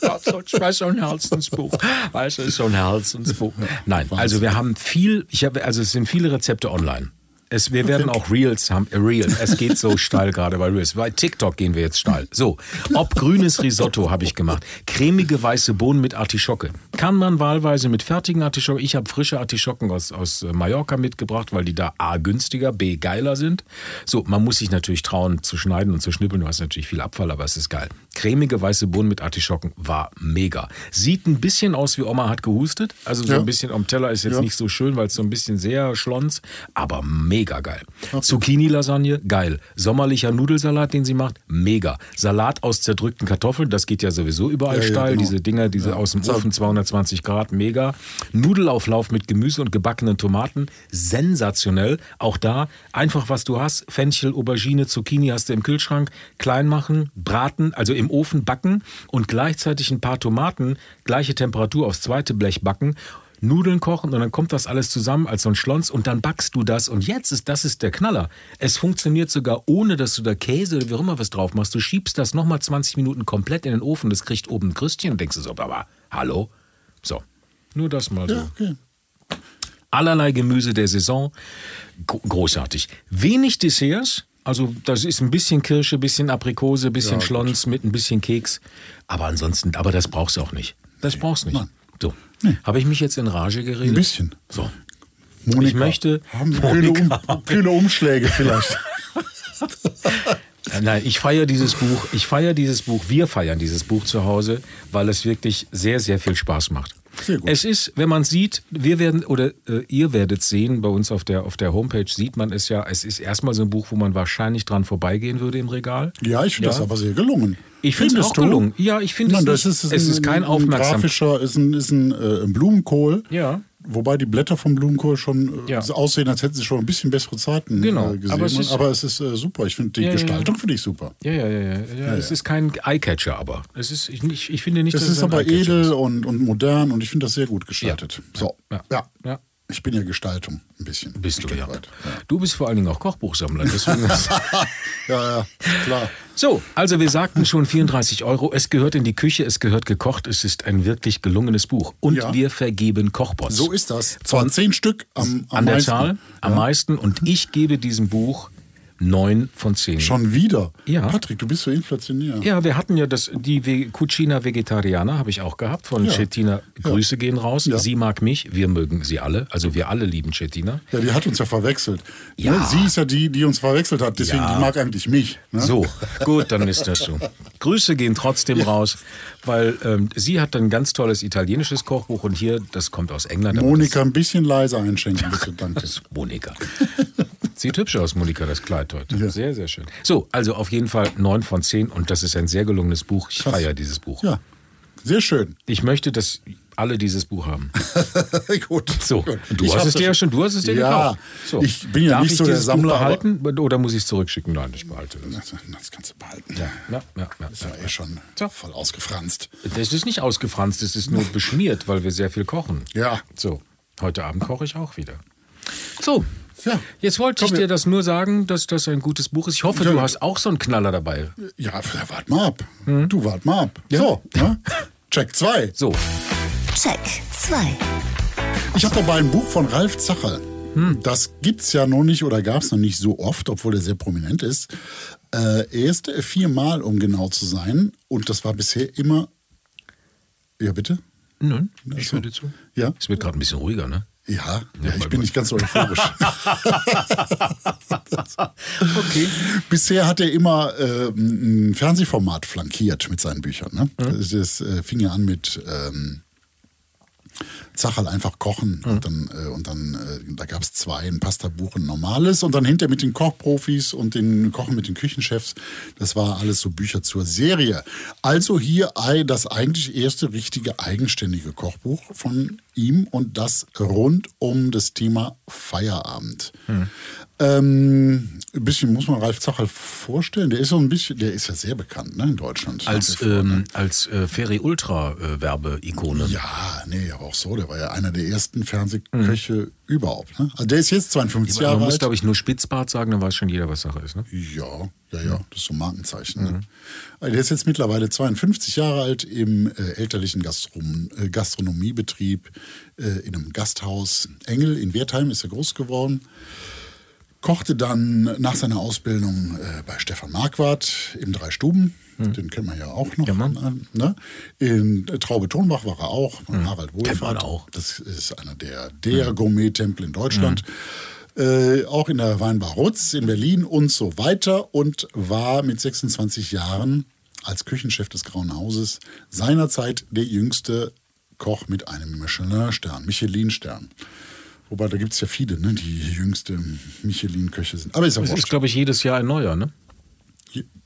ist so ein Herzensbuch. Weißt du, ist so ein Herzensbuch. Nein, also wir haben viel, ich habe, also es sind viele Rezepte online. Es, wir werden auch Reels haben. Äh, Real. Es geht so steil gerade bei Reels. Bei TikTok gehen wir jetzt steil. So, ob grünes Risotto habe ich gemacht. Cremige weiße Bohnen mit Artischocke. Kann man wahlweise mit fertigen Artischocken. Ich habe frische Artischocken aus, aus äh, Mallorca mitgebracht, weil die da A günstiger, B geiler sind. So, man muss sich natürlich trauen zu schneiden und zu schnippeln. Du hast natürlich viel Abfall, aber es ist geil. Cremige weiße Bohnen mit Artischocken war mega. Sieht ein bisschen aus wie Oma hat gehustet. Also so Ja. ein bisschen am Teller ist jetzt Ja. nicht so schön, weil es so ein bisschen sehr schlons, aber mega geil. Zucchini-Lasagne, geil. Sommerlicher Nudelsalat, den sie macht, mega. Salat aus zerdrückten Kartoffeln, das geht ja sowieso überall Ja, ja, steil. genau. Diese Dinger, diese aus dem Ofen, 220 Grad, mega. Nudelauflauf mit Gemüse und gebackenen Tomaten, sensationell. Auch da einfach, was du hast. Fenchel, Aubergine, Zucchini hast du im Kühlschrank. Klein machen, braten, also im Ofen backen und gleichzeitig ein paar Tomaten, gleiche Temperatur aufs zweite Blech backen. Nudeln kochen und dann kommt das alles zusammen als so ein Schlons und dann backst du das und jetzt ist das ist der Knaller. Es funktioniert sogar ohne, dass du da Käse oder wie auch immer was drauf machst. Du schiebst das nochmal 20 Minuten komplett in den Ofen, das kriegt oben ein Krüstchen und denkst du so, aber hallo? So, nur das mal so. Ja, okay. Allerlei Gemüse der Saison, Gro- großartig. Wenig Desserts, also das ist ein bisschen Kirsche, bisschen Aprikose, bisschen Ja, Schlons mit ein bisschen Keks, aber ansonsten, aber das brauchst du auch nicht. Das brauchst du nicht. Nein. So, habe ich mich jetzt in Rage geredet? Ein bisschen. So. Monika, Ich möchte- Haben Sie kühle, um, kühle Umschläge vielleicht. Nein, ich feiere dieses Buch. Ich feiere dieses Buch. Wir feiern dieses Buch zu Hause, weil es wirklich sehr, sehr viel Spaß macht. Es ist, wenn man sieht, wir werden oder äh, ihr werdet sehen, bei uns auf der auf der Homepage sieht man es ja. Es ist erstmal so ein Buch, wo man wahrscheinlich dran vorbeigehen würde im Regal. Ja, ich finde das aber sehr gelungen. Ich finde es auch du? gelungen. Ja, ich finde Nein, es. das nicht- ist, es ist kein ein, Aufmerksam. Ein grafischer, ist ein, ist ein, äh, ein Blumenkohl. Ja. Wobei die Blätter vom Blumenkohl schon äh, Ja. aussehen, als hätten sie schon ein bisschen bessere Zeiten Genau, äh, gesehen. aber Aber es es ist- ist, äh, super. Ich finde die Ja, ja, ja. Gestaltung finde ich super. Ja, ja, ja, ja. Es ist kein Eyecatcher, aber es ist. Ich, ich, ich finde nicht, Es ist aber edel ist. und, und modern und ich finde das sehr gut gestaltet. So, Ja. ja. Ja. Ich bin ja Gestaltung ein bisschen. Bist ein du ja. weit. Du bist vor allen Dingen auch Kochbuchsammler. Deswegen Ja, ja, klar. So, also wir sagten schon 34 Euro. Es gehört in die Küche, es gehört gekocht. Es ist ein wirklich gelungenes Buch. Und Ja. wir vergeben Kochbots. So ist das. Zwar zehn Stück am, am An der meisten. Zahl am meisten. Und ich gebe diesem Buch neun von zehn. Schon wieder? Ja. Patrick, du bist so inflationär. Ja, wir hatten ja das, die Cucina Vegetariana habe ich auch gehabt von Ja. Cettina. Grüße gehen raus. Ja. Sie mag mich, wir mögen sie alle. Also wir alle lieben Cettina. Ja, die hat uns ja verwechselt. Ja. Ne? Sie ist ja die, die uns verwechselt hat, deswegen Ja. die mag eigentlich mich. Ne? So, gut, dann ist das so. Grüße gehen trotzdem raus, weil ähm, sie hat ein ganz tolles italienisches Kochbuch und hier, das kommt aus England. Monika, ein bisschen leiser einschenken, bitte, danke. Das ist Monika. Sieht hübsch aus, Monika, das Kleid heute. Ja. Sehr, sehr schön. So, also auf jeden Fall 9 von 10 und das ist ein sehr gelungenes Buch. Ich feiere dieses Buch. Ja, sehr schön. Ich möchte, dass alle dieses Buch haben. Gut. So, Gut. du Ich hast es dir ja schon, du hast es dir Ja, gekauft. So. ich bin ja Darf nicht ich so der Sammler, behalten oder muss ich es zurückschicken? Nein, ich behalte das. Das kannst du behalten. Ja, ja, ja, ja. Das war eh schon So. voll ausgefranst. Das ist nicht ausgefranst, das ist nur beschmiert, weil wir sehr viel kochen. Ja. So, heute Abend koche ich auch wieder. So, Ja. jetzt wollte ich dir das nur sagen, dass das ein gutes Buch ist. Ich hoffe, Ja. du hast auch so einen Knaller dabei. Ja, wart mal ab. Du wart mal ab. Ja. So, ne? Check 2. So, Check 2. Ich habe dabei ein Buch von Ralf Zacherl. Das gibt's ja noch nicht oder gab's noch nicht so oft, obwohl er sehr prominent ist. Äh, er ist viermal, um genau zu sein. Und das war bisher immer. Ja, bitte? nun, ich höre dir zu. Ja? Es wird gerade ein bisschen ruhiger, ne? Ja, ja ich bin nicht ganz so euphorisch. Okay. Bisher hat er immer äh, ein Fernsehformat flankiert mit seinen Büchern. Ne? Das, das äh, fing ja an mit ähm, Zacherl einfach kochen und dann, äh, und dann äh, da gab es zwei, ein Pasta-Buch, ein normales und dann hinter mit den Kochprofis und den Kochen mit den Küchenchefs. Das war alles so Bücher zur Serie. Also hier ei- das eigentlich erste richtige eigenständige Kochbuch von ihm und das rund um das Thema Feierabend. Ähm, ein bisschen muss man Ralf Zacherl vorstellen. Der ist so ein bisschen, der ist ja sehr bekannt ne, in Deutschland. Als, vor, ne? ähm, als äh, Ferry Ultra äh, Werbeikone. Ja, nee, aber auch so. Der war ja einer der ersten Fernsehköche überhaupt. Ne? Also der ist jetzt 52 Jahre Man muss, alt. glaube ich, nur Spitzbart sagen, dann weiß schon jeder, was Sache ist. Ne? Ja, ja, ja, das ist so ein Markenzeichen. Ne? Also Der ist jetzt mittlerweile 52 Jahre alt im äh, elterlichen Gastron äh, Gastronomiebetrieb äh, in einem Gasthaus Engel in Wertheim ist er groß geworden. Kochte dann nach seiner Ausbildung äh, bei Stefan Marquardt im Drei Stuben. Den kennt man ja auch noch. Ja, äh, ne? In Traube Tonbach war er auch, von Harald Wohlfahrt. auch. Das ist einer der, der Gourmet-Tempel in Deutschland. Äh, auch in der Weinbar Rutz in Berlin und so weiter. Und war mit 26 Jahren als Küchenchef des Grauen Hauses seinerzeit der jüngste Koch mit einem Michelin-Stern, Michelin-Stern. Wobei, da gibt es ja viele, ne, die jüngste Michelin-Köche sind. Aber ist ja Das ist, glaube ich, jedes Jahr ein neuer, ne?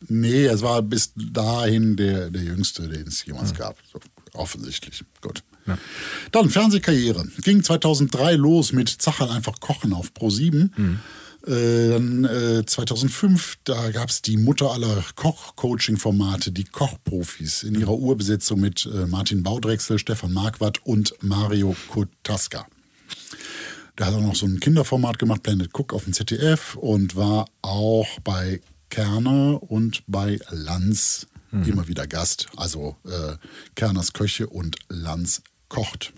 Nee, es war bis dahin der, der jüngste, den es jemals gab. So, offensichtlich. Gut. Dann Fernsehkarriere. Ging 2003 los mit Zacherl einfach kochen auf Pro7. Äh, dann äh, 2005, da gab es die Mutter aller Koch-Coaching-Formate, die Kochprofis in ihrer Urbesetzung mit äh, Martin Baudrechsel, Stefan Marquardt und Mario Kotaska. Der hat auch noch so ein Kinderformat gemacht, Planet Cook auf dem ZDF und war auch bei Kerner und bei Lanz immer wieder Gast. Also äh, Kerners Köche und Lanz kocht.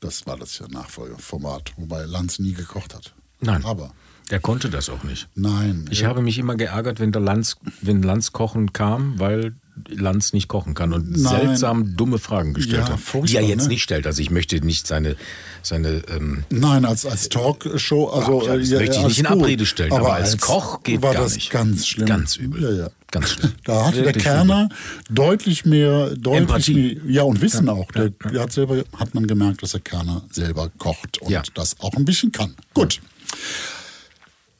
Das war das ja Nachfolgeformat, wobei Lanz nie gekocht hat. Nein. Aber Der konnte das auch nicht. nein. Ich habe mich immer geärgert, wenn der Lanz, wenn Lanz kochen kam, weil Lanz nicht kochen kann und Nein. seltsam dumme Fragen gestellt Ja, hat. Die er jetzt ne? nicht stellt. Also ich möchte nicht seine, seine ähm, Nein, als, als Talkshow, also Ja, das äh, möchte ich als nicht in. Abrede stellen, aber als Koch geht war gar das nicht. ganz schlimm. Ganz übel. Ja, ja. Ganz schlimm. Da hatte der Kerner deutlich mehr, deutlich Empathie. mehr, ja und Wissen auch. Der, der hat selber, hat man gemerkt, dass der Kerner selber kocht und Ja. das auch ein bisschen kann. Gut.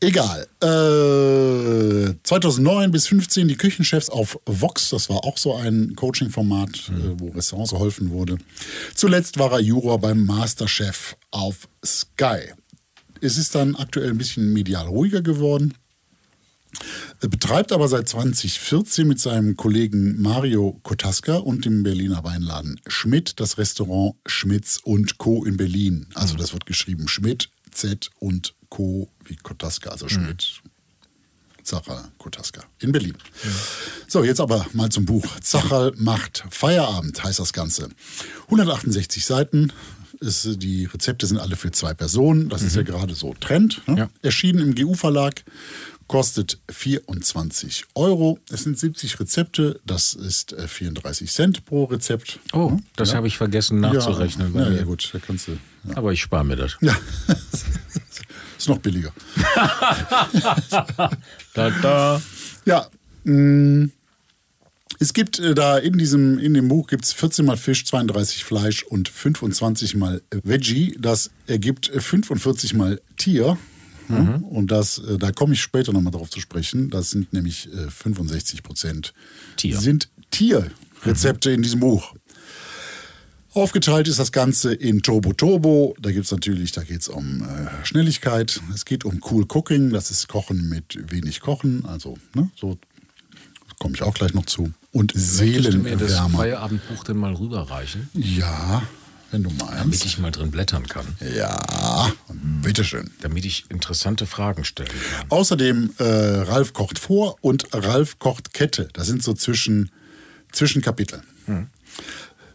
Egal. Äh, 2009 bis 15 die Küchenchefs auf Vox. Das war auch so ein Coaching-Format, äh, wo Restaurants geholfen wurde. Zuletzt war er Juror beim Masterchef auf Sky. Es ist dann aktuell ein bisschen medial ruhiger geworden. Er betreibt aber seit 2014 mit seinem Kollegen Mario Kotaska und dem Berliner Weinladen Schmidt das Restaurant Schmitz und Co. in Berlin. Also das wird geschrieben Schmidt, Z und Co. wie Kotaska, also Schmidt. Zacherl Kotaska in Berlin. So, jetzt aber mal zum Buch. Zacherl macht Feierabend, heißt das Ganze. 168 Seiten. Ist, die Rezepte sind alle für zwei Personen. Das ist ja gerade so Trend. Ne? Ja. Erschienen im GU-Verlag. Kostet 24 Euro. Es sind 70 Rezepte. Das ist äh, 34 Cent pro Rezept. Oh, Hm? das habe ich vergessen nachzurechnen. Ja, ja, ja, gut, da kannst du. Ja. Aber ich spare mir das. ja. ist noch billiger. Da, da. Ja, mh, es gibt äh, da in diesem in dem Buch gibt's 14 mal Fisch, 32 Fleisch und 25 mal Veggie. Das ergibt äh, 45 mal Tier. Ja, Und das, äh, da komme ich später nochmal drauf zu sprechen. Das sind nämlich äh, 65 Prozent Tier. sind Tierrezepte in diesem Buch. Aufgeteilt ist das Ganze in Turbo Turbo. Da gibt es natürlich, da geht es um äh, Schnelligkeit. Es geht um Cool Cooking. Das ist Kochen mit wenig Kochen. Also, ne, so komme ich auch gleich noch zu. Und Möchtest du mir das Seelenwärmer. Feierabendbuch denn mal rüberreichen, Ja, wenn du damit meinst. ich mal drin blättern kann? Ja, bitteschön. Damit ich interessante Fragen stellen kann. Außerdem äh, Ralf kocht vor und Ralf kocht Kette. Das sind so zwischen, Zwischenkapitel.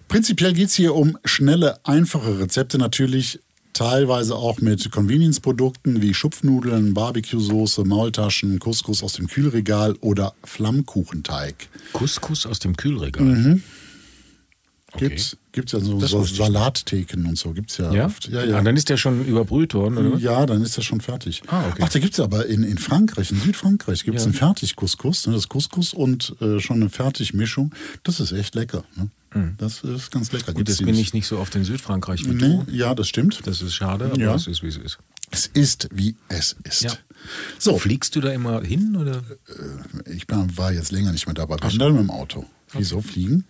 Prinzipiell geht es hier um schnelle, einfache Rezepte natürlich. Teilweise auch mit Convenience-Produkten wie Schupfnudeln, Barbecue-Soße, Maultaschen, Couscous aus dem Kühlregal oder Flammkuchenteig. Couscous aus dem Kühlregal. Mhm. Okay. Gibt's, gibt's ja so, so. Salattheken und so. Gibt's ja, Ja? oft. Ja, Ah, ja. dann ist der schon überbrüht worden, oder? Ja, dann ist das schon fertig. Ah, okay. Ach, da gibt es aber in, in Frankreich, in Südfrankreich, gibt es Ja. einen Fertig-Couscous. Ne, das Couscous und äh, schon eine Fertigmischung. Das ist echt lecker. Ne? Das ist ganz lecker. Gut, die bin ich nicht so oft in Südfrankreich wie Nee, du. ja, das stimmt. Das ist schade, aber Ja. es ist, wie es ist. Es ist, wie es ist. Ja. So, Fliegst du da immer hin, oder? ich bin, war jetzt länger nicht mehr dabei. Dann mit dem Auto. Wieso fliegen?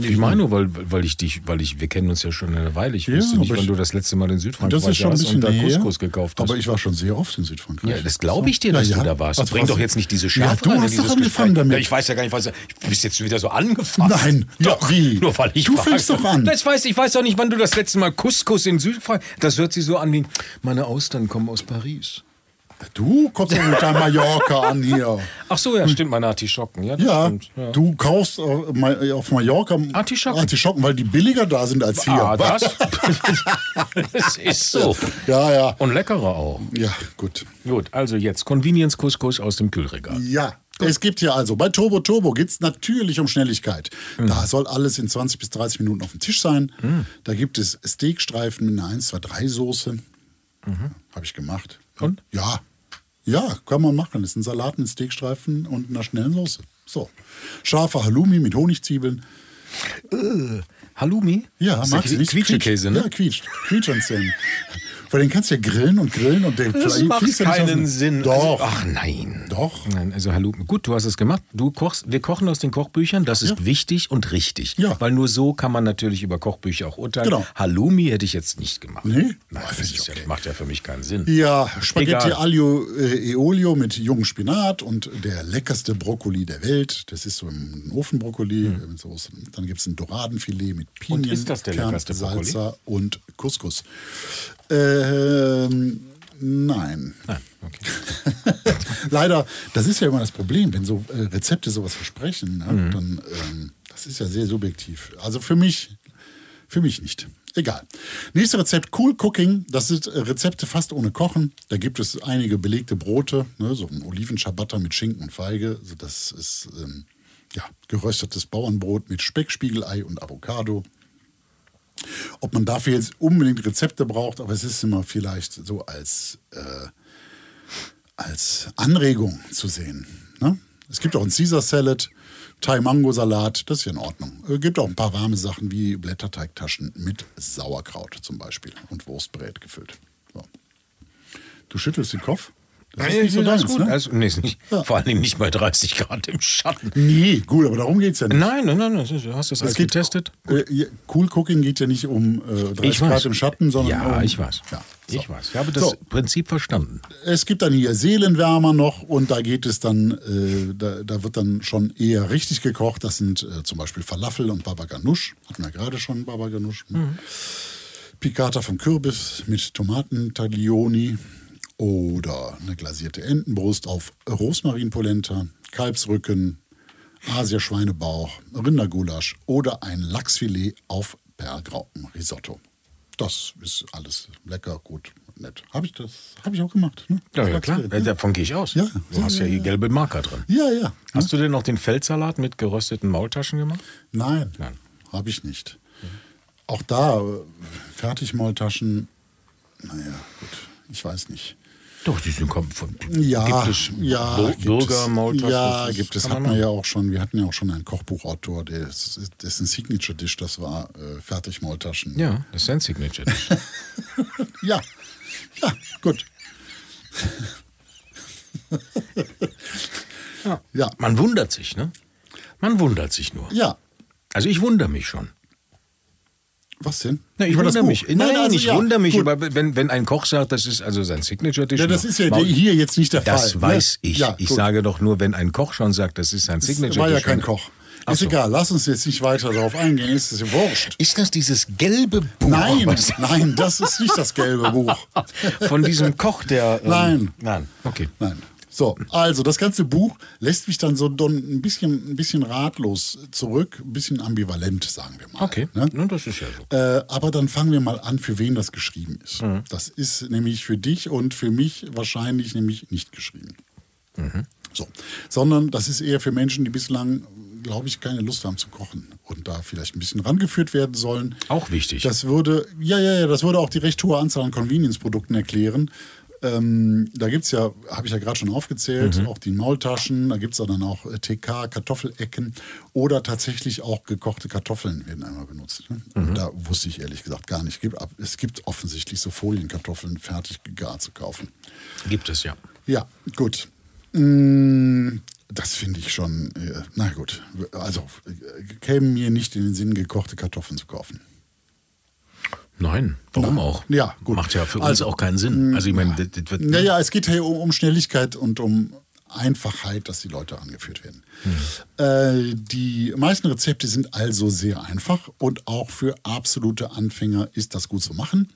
Ich meine nur, weil, weil ich dich, weil ich, wir kennen uns ja schon eine Weile. Ich Ja, wusste nicht, wann ich- du das letzte Mal in Südfrankreich Das ist schon ein warst bisschen und da Couscous gekauft hast. Aber ich war schon sehr oft in Südfrankreich. ja, das glaube ich dir, dass du da warst. Also Bring was- doch jetzt nicht diese Ja, Schärfe du rein in hast doch angefangen damit. Ja, ich weiß ja gar nicht, was. Du bist jetzt wieder so angefasst. Nein, ja, doch. wie? Nur weil ich Du frage. fängst doch an. Das weiß, ich weiß doch nicht, wann du das letzte Mal Couscous in Südfrankreich. Das hört sich so an wie meine Austern kommen aus Paris. Du kommst doch mit deinem Mallorca an hier. Ach so, ja, stimmt, meine Artischocken. Ja, das Ja, stimmt. Ja. du kaufst auf Mallorca Artischocken. Artischocken, weil die billiger da sind als hier. Ah, das? das ist so. Ja, ja. Und leckerer auch. Ja, gut. Gut, also jetzt Convenience Couscous aus dem Kühlregal. Ja. Es gibt hier also, bei Turbo Turbo geht es natürlich um Schnelligkeit. Mhm. Da soll alles in 20 bis 30 Minuten auf dem Tisch sein. Da gibt es Steakstreifen mit einer 1, 2, 3 Soße. Habe ich gemacht. Mhm. Und? Ja. Ja, kann man machen. Das ist ein Salat mit Steakstreifen und einer schnellen Soße. So. Scharfer Halloumi mit Honigzwiebeln. Halloumi? Ja, magst du nicht? Quietschekäse, ne? Ja, quietscht. Quietschanzähne. Weil den kannst du ja grillen und grillen und der Das macht keinen Sinn. Doch. Also, ach nein. Doch. Nein, also Halloumi. Gut, du hast es gemacht. Du kochst, wir kochen aus den Kochbüchern. Das ist Ja. wichtig und richtig. Ja. Weil nur so kann man natürlich über Kochbücher auch urteilen. Genau. Halloumi hätte ich jetzt nicht gemacht. Nee? Nein, Ja, das ist ja, okay. macht ja für mich keinen Sinn. Ja, Spaghetti. Aglio äh, e Olio mit jungem Spinat und der leckerste Brokkoli der Welt. Das ist so ein Ofenbrokkoli mit Soße. Dann gibt es ein Doradenfilet mit Pinien, Hm. ist das der Kern, leckerste Brokkoli? Salsa und Couscous. Ähm, nein. Nein, okay. Leider, das ist ja immer das Problem, wenn so äh, Rezepte sowas versprechen, ne, Mhm. dann ähm, das ist ja sehr subjektiv. Also für mich, für mich nicht. Egal. Nächstes Rezept, Cool Cooking. Das sind äh, Rezepte fast ohne Kochen. Da gibt es einige belegte Brote, ne, so ein Olivenschabatter mit Schinken und Feige. Also das ist ähm, ja, geröstetes Bauernbrot mit Speck, Spiegelei und Avocado. Ob man dafür jetzt unbedingt Rezepte braucht, aber es ist immer vielleicht so als äh, als Anregung zu sehen. Ne? Es gibt auch einen Caesar Salad, Thai-Mango-Salat, das ist ja in Ordnung. Es gibt auch ein paar warme Sachen wie Blätterteigtaschen mit Sauerkraut zum Beispiel und Wurstbrät gefüllt. So. Du schüttelst den Kopf? Das ist nicht so deins, gut. ne? Also, nee, ist nicht, Ja. Vor allem nicht bei 30 Grad im Schatten. Nee, gut, aber darum geht es ja nicht. Nein, nein, nein, du hast das Es alles geht, getestet. Äh, cool Cooking geht ja nicht um äh, 30 Grad im Schatten, sondern Ja, um, ich weiß. Ja, so. Ich weiß. Ich habe das So. Prinzip verstanden. Es gibt dann hier Seelenwärmer noch und da geht es dann, äh, da, da wird dann schon eher richtig gekocht. Das sind äh, zum Beispiel Falafel und Baba Ganoush. Hatten wir gerade schon Baba Ganoush. Piccata vom Kürbis mit Tomatentaglioni oder eine glasierte Entenbrust auf Rosmarinpolenta, Kalbsrücken, Asia-Schweinebauch, Rindergulasch oder ein Lachsfilet auf Perlgraupenrisotto. Das ist alles lecker, gut, nett. Habe ich das? Habe ich auch gemacht. Ne? Ja, ja klar. Äh, Davon gehe ich aus. Ja. Du hast ja hier gelbe Marker drin. Ja, ja. Hast du denn noch den Feldsalat mit gerösteten Maultaschen gemacht? Nein, Nein. habe ich nicht. Auch da, äh, Fertigmaultaschen, naja, gut, ich weiß nicht. Doch, die sind kommen von. Ja, gibt es ja, Bur- Bürgermaultaschen? es, ja, gibt es. Hatten wir ja auch schon. Wir hatten ja auch schon einen Kochbuchautor, der ist, das ist ein Signature-Dish, das war äh, Fertigmaultaschen. Ja, das ist ein Signature. ja, ja, gut. ja. Ja. Man wundert sich, ne? Man wundert sich nur. Ja, Also ich wundere mich schon. Was denn? Na, ich das wundere mich. Nein, also, ich ja, wundere mich, aber wenn, wenn ein Koch sagt, das ist also sein Signature-Dish. Ja, das ist ja hier jetzt nicht der Das Fall. weiß ne? ich. Ja, ich gut. sage doch nur, wenn ein Koch schon sagt, das ist sein Signature-Dish. war ja kein Koch. Ach Ist so. egal, lass uns jetzt nicht weiter darauf eingehen, ist es ja wurscht. Ist das dieses gelbe Buch? Nein, nein, das ist nicht das gelbe Buch. Von diesem Koch, der. Ähm, Nein. Nein, okay. Nein. So, also das ganze Buch lässt mich dann so ein bisschen, ein bisschen ratlos zurück, ein bisschen ambivalent, sagen wir mal. Okay, Ne? nun, das ist ja so. Äh, aber dann fangen wir mal an, für wen das geschrieben ist. Mhm. Das ist nämlich für dich und für mich wahrscheinlich nämlich nicht geschrieben. Mhm. So. Sondern das ist eher für Menschen, die bislang, glaube ich, keine Lust haben zu kochen und da vielleicht ein bisschen rangeführt werden sollen. Auch wichtig. Das würde, ja, ja, ja, das würde auch die recht hohe Anzahl an Convenience-Produkten erklären. Ähm, da gibt es ja, habe ich ja gerade schon aufgezählt, auch die Maultaschen, da gibt es dann auch äh, TK, Kartoffelecken oder tatsächlich auch gekochte Kartoffeln werden einmal benutzt. Ne? Und Da wusste ich ehrlich gesagt gar nicht. Es gibt offensichtlich so Folienkartoffeln fertig gegart zu kaufen. Gibt es ja. Ja, gut. Mm, Das finde ich schon, äh, na gut, also äh, käme mir nicht in den Sinn, gekochte Kartoffeln zu kaufen. Nein, warum Na, auch? ja, gut. Macht ja für uns Also, auch keinen Sinn. Also ich meine, das, das wird. Naja, es geht hier um, um Schnelligkeit und um Einfachheit, dass die Leute angeführt werden. Äh, die meisten Rezepte sind also sehr einfach und auch für absolute Anfänger ist das gut zu machen.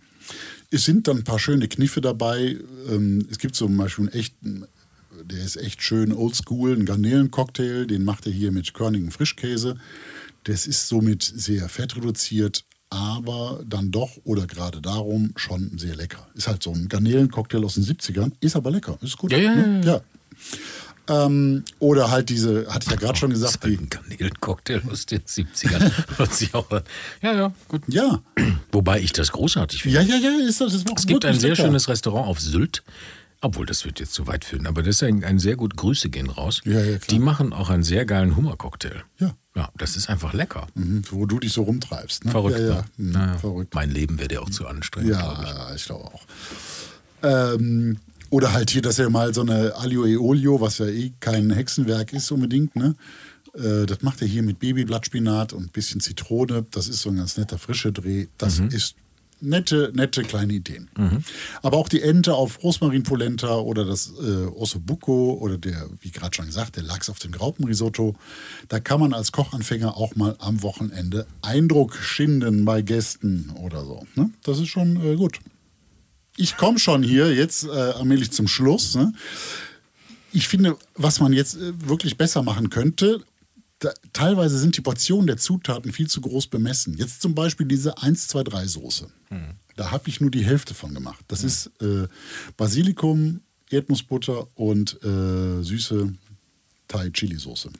Es sind dann ein paar schöne Kniffe dabei. Ähm, es gibt zum Beispiel einen echten, der ist echt schön oldschool, einen Garnelencocktail, den macht er hier mit körnigem Frischkäse. Das ist somit sehr fettreduziert, aber dann doch oder gerade darum schon sehr lecker. Ist halt so ein Garnelencocktail aus den 70ern, ist aber lecker, ist gut. Ja, ja, ne? ja, ja. Ähm, oder halt diese, hatte ich ja gerade schon gesagt, die, ein Garnelencocktail aus den 70ern. Hört sich auch an. ja, ja, gut. ja, Wobei ich das großartig finde. ja, ja, ja, ist das, das Es gibt ein sehr lecker. schönes Restaurant auf Sylt. Obwohl, das wird jetzt zu weit führen. Aber das ist ein, ein sehr gut Grüße gehen raus. Ja, ja, klar. Die machen auch einen sehr geilen Hummercocktail. Ja. Ja, das ist einfach lecker. Mhm, wo du dich so rumtreibst. Ne? Verrückt. Ja, ja. ne? Mhm, Naja, verrückt. Mein Leben wäre dir auch zu anstrengend, glaube ich. Ja, ich glaube auch. Ähm, oder halt hier, dass er mal so eine Alio e Olio, was ja eh kein Hexenwerk ist unbedingt, ne? Äh, das macht er hier mit Babyblattspinat und ein bisschen Zitrone. Das ist so ein ganz netter frische Dreh. Das ist nette, nette kleine Ideen. Aber auch die Ente auf Rosmarinpolenta oder das äh, Ossobuco oder der, wie gerade schon gesagt, der Lachs auf dem Graupenrisotto. Da kann man als Kochanfänger auch mal am Wochenende Eindruck schinden bei Gästen oder so. Ne? Das ist schon äh, gut. Ich komme schon hier jetzt äh, allmählich zum Schluss. Ne? Ich finde, was man jetzt äh, wirklich besser machen könnte, da, teilweise sind die Portionen der Zutaten viel zu groß bemessen. Jetzt zum Beispiel diese 1, 2, 3 Soße. Da habe ich nur die Hälfte von gemacht. Das ist äh, Basilikum, Erdnussbutter und äh, süße Thai-Chili-Soße.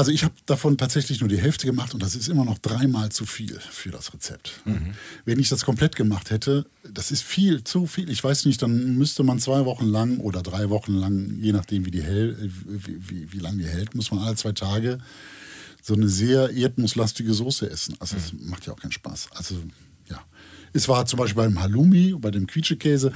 Also ich habe davon tatsächlich nur die Hälfte gemacht und das ist immer noch dreimal zu viel für das Rezept. Wenn ich das komplett gemacht hätte, das ist viel, zu viel. Ich weiß nicht, dann müsste man zwei Wochen lang oder drei Wochen lang, je nachdem wie die hält, wie, wie, wie lange die hält, muss man alle zwei Tage so eine sehr erdnusslastige Soße essen. Also das macht ja auch keinen Spaß. Also ja. Es war zum Beispiel beim Halloumi, bei dem Quietschekäse,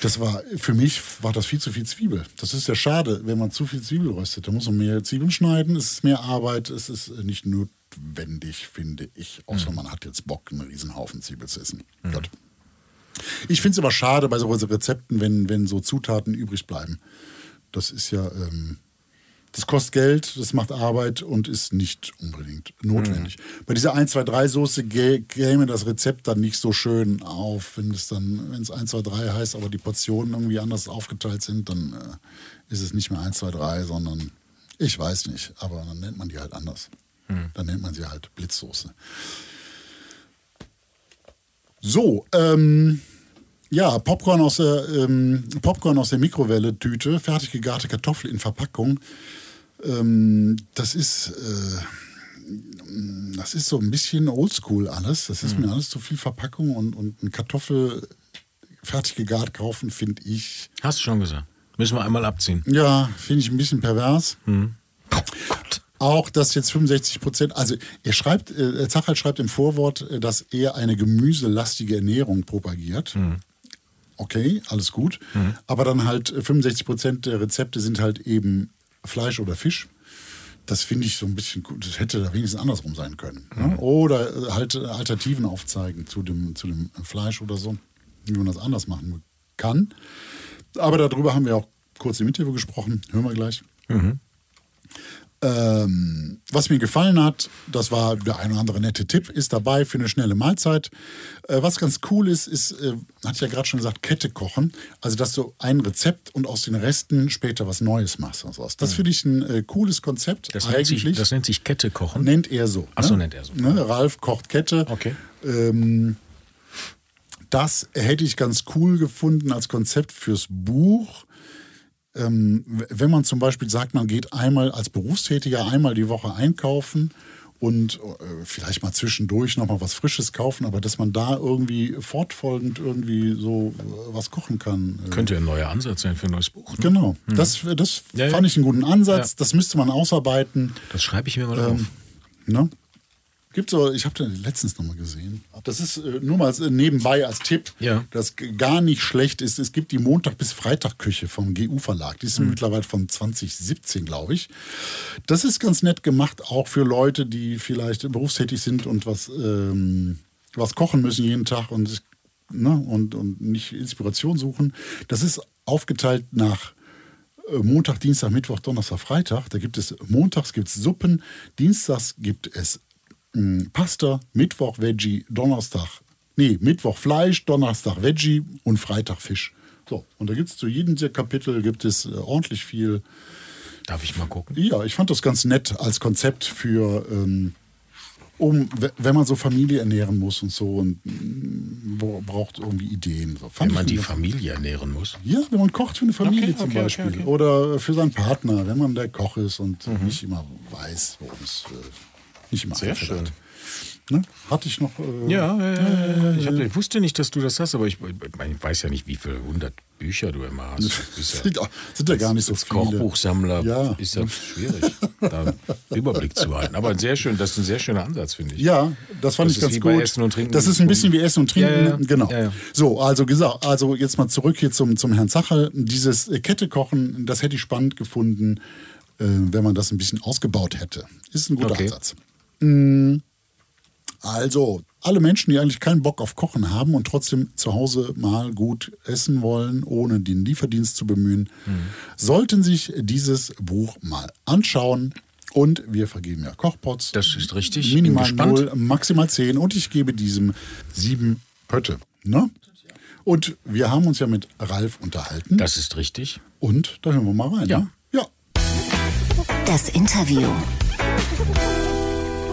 das war, für mich war das viel zu viel Zwiebel. Das ist ja schade, wenn man zu viel Zwiebel röstet. Da muss man mehr Zwiebeln schneiden, es ist mehr Arbeit, es ist nicht notwendig, finde ich. Außer man hat jetzt Bock, einen Riesenhaufen Zwiebel zu essen. Gott. Ich finde es aber schade bei so Rezepten, wenn, wenn so Zutaten übrig bleiben. Das ist ja, ähm, das kostet Geld, das macht Arbeit und ist nicht unbedingt notwendig. Bei dieser 1, 2, 3 Soße gä- käme das Rezept dann nicht so schön auf. Wenn es dann, wenn es 1, 2, 3 heißt, aber die Portionen irgendwie anders aufgeteilt sind, dann äh, ist es nicht mehr 1, 2, 3, sondern ich weiß nicht, aber dann nennt man die halt anders. Dann nennt man sie halt Blitzsoße. So, ähm, ja, Popcorn aus der, ähm, Popcorn aus der Mikrowelle-Tüte, fertig gegarte Kartoffel in Verpackung. Ähm, das ist, äh, das ist so ein bisschen oldschool alles. Das ist mir alles zu viel Verpackung und, und eine Kartoffel fertig gegart kaufen, finde ich, Hast du schon gesagt. Müssen wir einmal abziehen. ja, finde ich ein bisschen pervers. Oh Gott. Auch, dass jetzt 65 Prozent, also er schreibt, äh, Zachal schreibt im Vorwort, äh, dass er eine gemüselastige Ernährung propagiert. Okay, alles gut. Aber dann halt äh, 65 Prozent der Rezepte sind halt eben Fleisch oder Fisch. das finde ich so ein bisschen, gut. das hätte da wenigstens andersrum sein können. Ne? Oder äh, halt äh, Alternativen aufzeigen zu dem, zu dem Fleisch oder so, wie man das anders machen kann. Aber darüber haben wir auch kurz im Interview gesprochen, hören wir gleich. Ähm, was mir gefallen hat, das war der ein oder andere nette Tipp, ist dabei für eine schnelle Mahlzeit. Äh, was ganz cool ist, ist, äh, hatte ich ja gerade schon gesagt, Kette kochen. Also, dass du ein Rezept und aus den Resten später was Neues machst. Und sowas. Das finde ich ein äh, cooles Konzept. Das nennt, sich, das nennt sich Kette kochen. Nennt er so. Ach so, nennt er so. Ne? Ralf kocht Kette. Okay. Ähm, das hätte ich ganz cool gefunden als Konzept fürs Buch. Ähm, wenn man zum Beispiel sagt, man geht einmal als Berufstätiger einmal die Woche einkaufen und äh, vielleicht mal zwischendurch noch mal was Frisches kaufen, aber dass man da irgendwie fortfolgend irgendwie so äh, was kochen kann. Äh, Könnte ein neuer Ansatz sein für ein neues Buch. Ne? Genau, das, das Ja, ja. fand ich einen guten Ansatz. Ja. Das müsste man ausarbeiten. Das schreibe ich mir mal auf. Ne? Gibt so, ich habe den letztens noch mal gesehen. Das ist äh, nur mal äh, nebenbei als Tipp, Ja. das gar nicht schlecht ist. Es gibt die Montag- bis Freitag-Küche vom GU Verlag. Die ist Hm. mittlerweile von 2017, glaube ich. Das ist ganz nett gemacht, auch für Leute, die vielleicht berufstätig sind und was, ähm, was kochen müssen jeden Tag und, ne, und, und nicht Inspiration suchen. Das ist aufgeteilt nach äh, Montag, Dienstag, Mittwoch, Donnerstag, Freitag. Da gibt es montags gibt es Suppen, dienstags gibt es mh, Pasta, Mittwoch Veggie, Donnerstag, nee, Mittwoch Fleisch, Donnerstag Veggie und Freitag Fisch. So, und da gibt es zu jedem der Kapitel gibt es äh, ordentlich viel. Darf ich mal gucken? Ja, ich fand das ganz nett als Konzept für, ähm, um, wenn man so Familie ernähren muss und so und mh, bra- braucht irgendwie Ideen. So. Wenn man die Familie ernähren muss. ja, wenn man kocht für eine Familie Okay, zum okay, Beispiel. okay. Oder für seinen Partner, wenn man der Koch ist und Mhm. nicht immer weiß, worum es äh, nicht immer Sehr schön. Ne? Hatte ich noch. Äh, Ja, ja, ja, ja. Ich, hab, ich wusste nicht, dass du das hast, aber ich, ich weiß ja nicht, wie viele hundert Bücher du immer hast. Bist ja- Sind, sind ja gar nicht so viele. Kochbuchsammler Ja. ist das schwierig, da einen Überblick zu halten. Aber sehr schön, das ist ein sehr schöner Ansatz, finde ich. Ja, das fand Das ich ganz gut. Das ist ein bisschen wie Essen und Trinken. Ja, ja. Genau. Ja, ja. So, also gesagt, also jetzt mal zurück hier zum, zum Herrn Zacherl. Dieses äh, Kette kochen, das hätte ich spannend gefunden, äh, wenn man das ein bisschen ausgebaut hätte. Ist ein guter Okay. Ansatz. Mm, Also, alle Menschen, die eigentlich keinen Bock auf Kochen haben und trotzdem zu Hause mal gut essen wollen, ohne den Lieferdienst zu bemühen, Mhm. sollten sich dieses Buch mal anschauen. Und wir vergeben ja Kochpots. Das ist richtig. Minimal gespannt. 0, maximal 10 und ich gebe diesem sieben Pötte. Ne? Und wir haben uns ja mit Ralf unterhalten. Das ist richtig. und da hören wir mal rein. Ja. Ne? ja. Das Interview.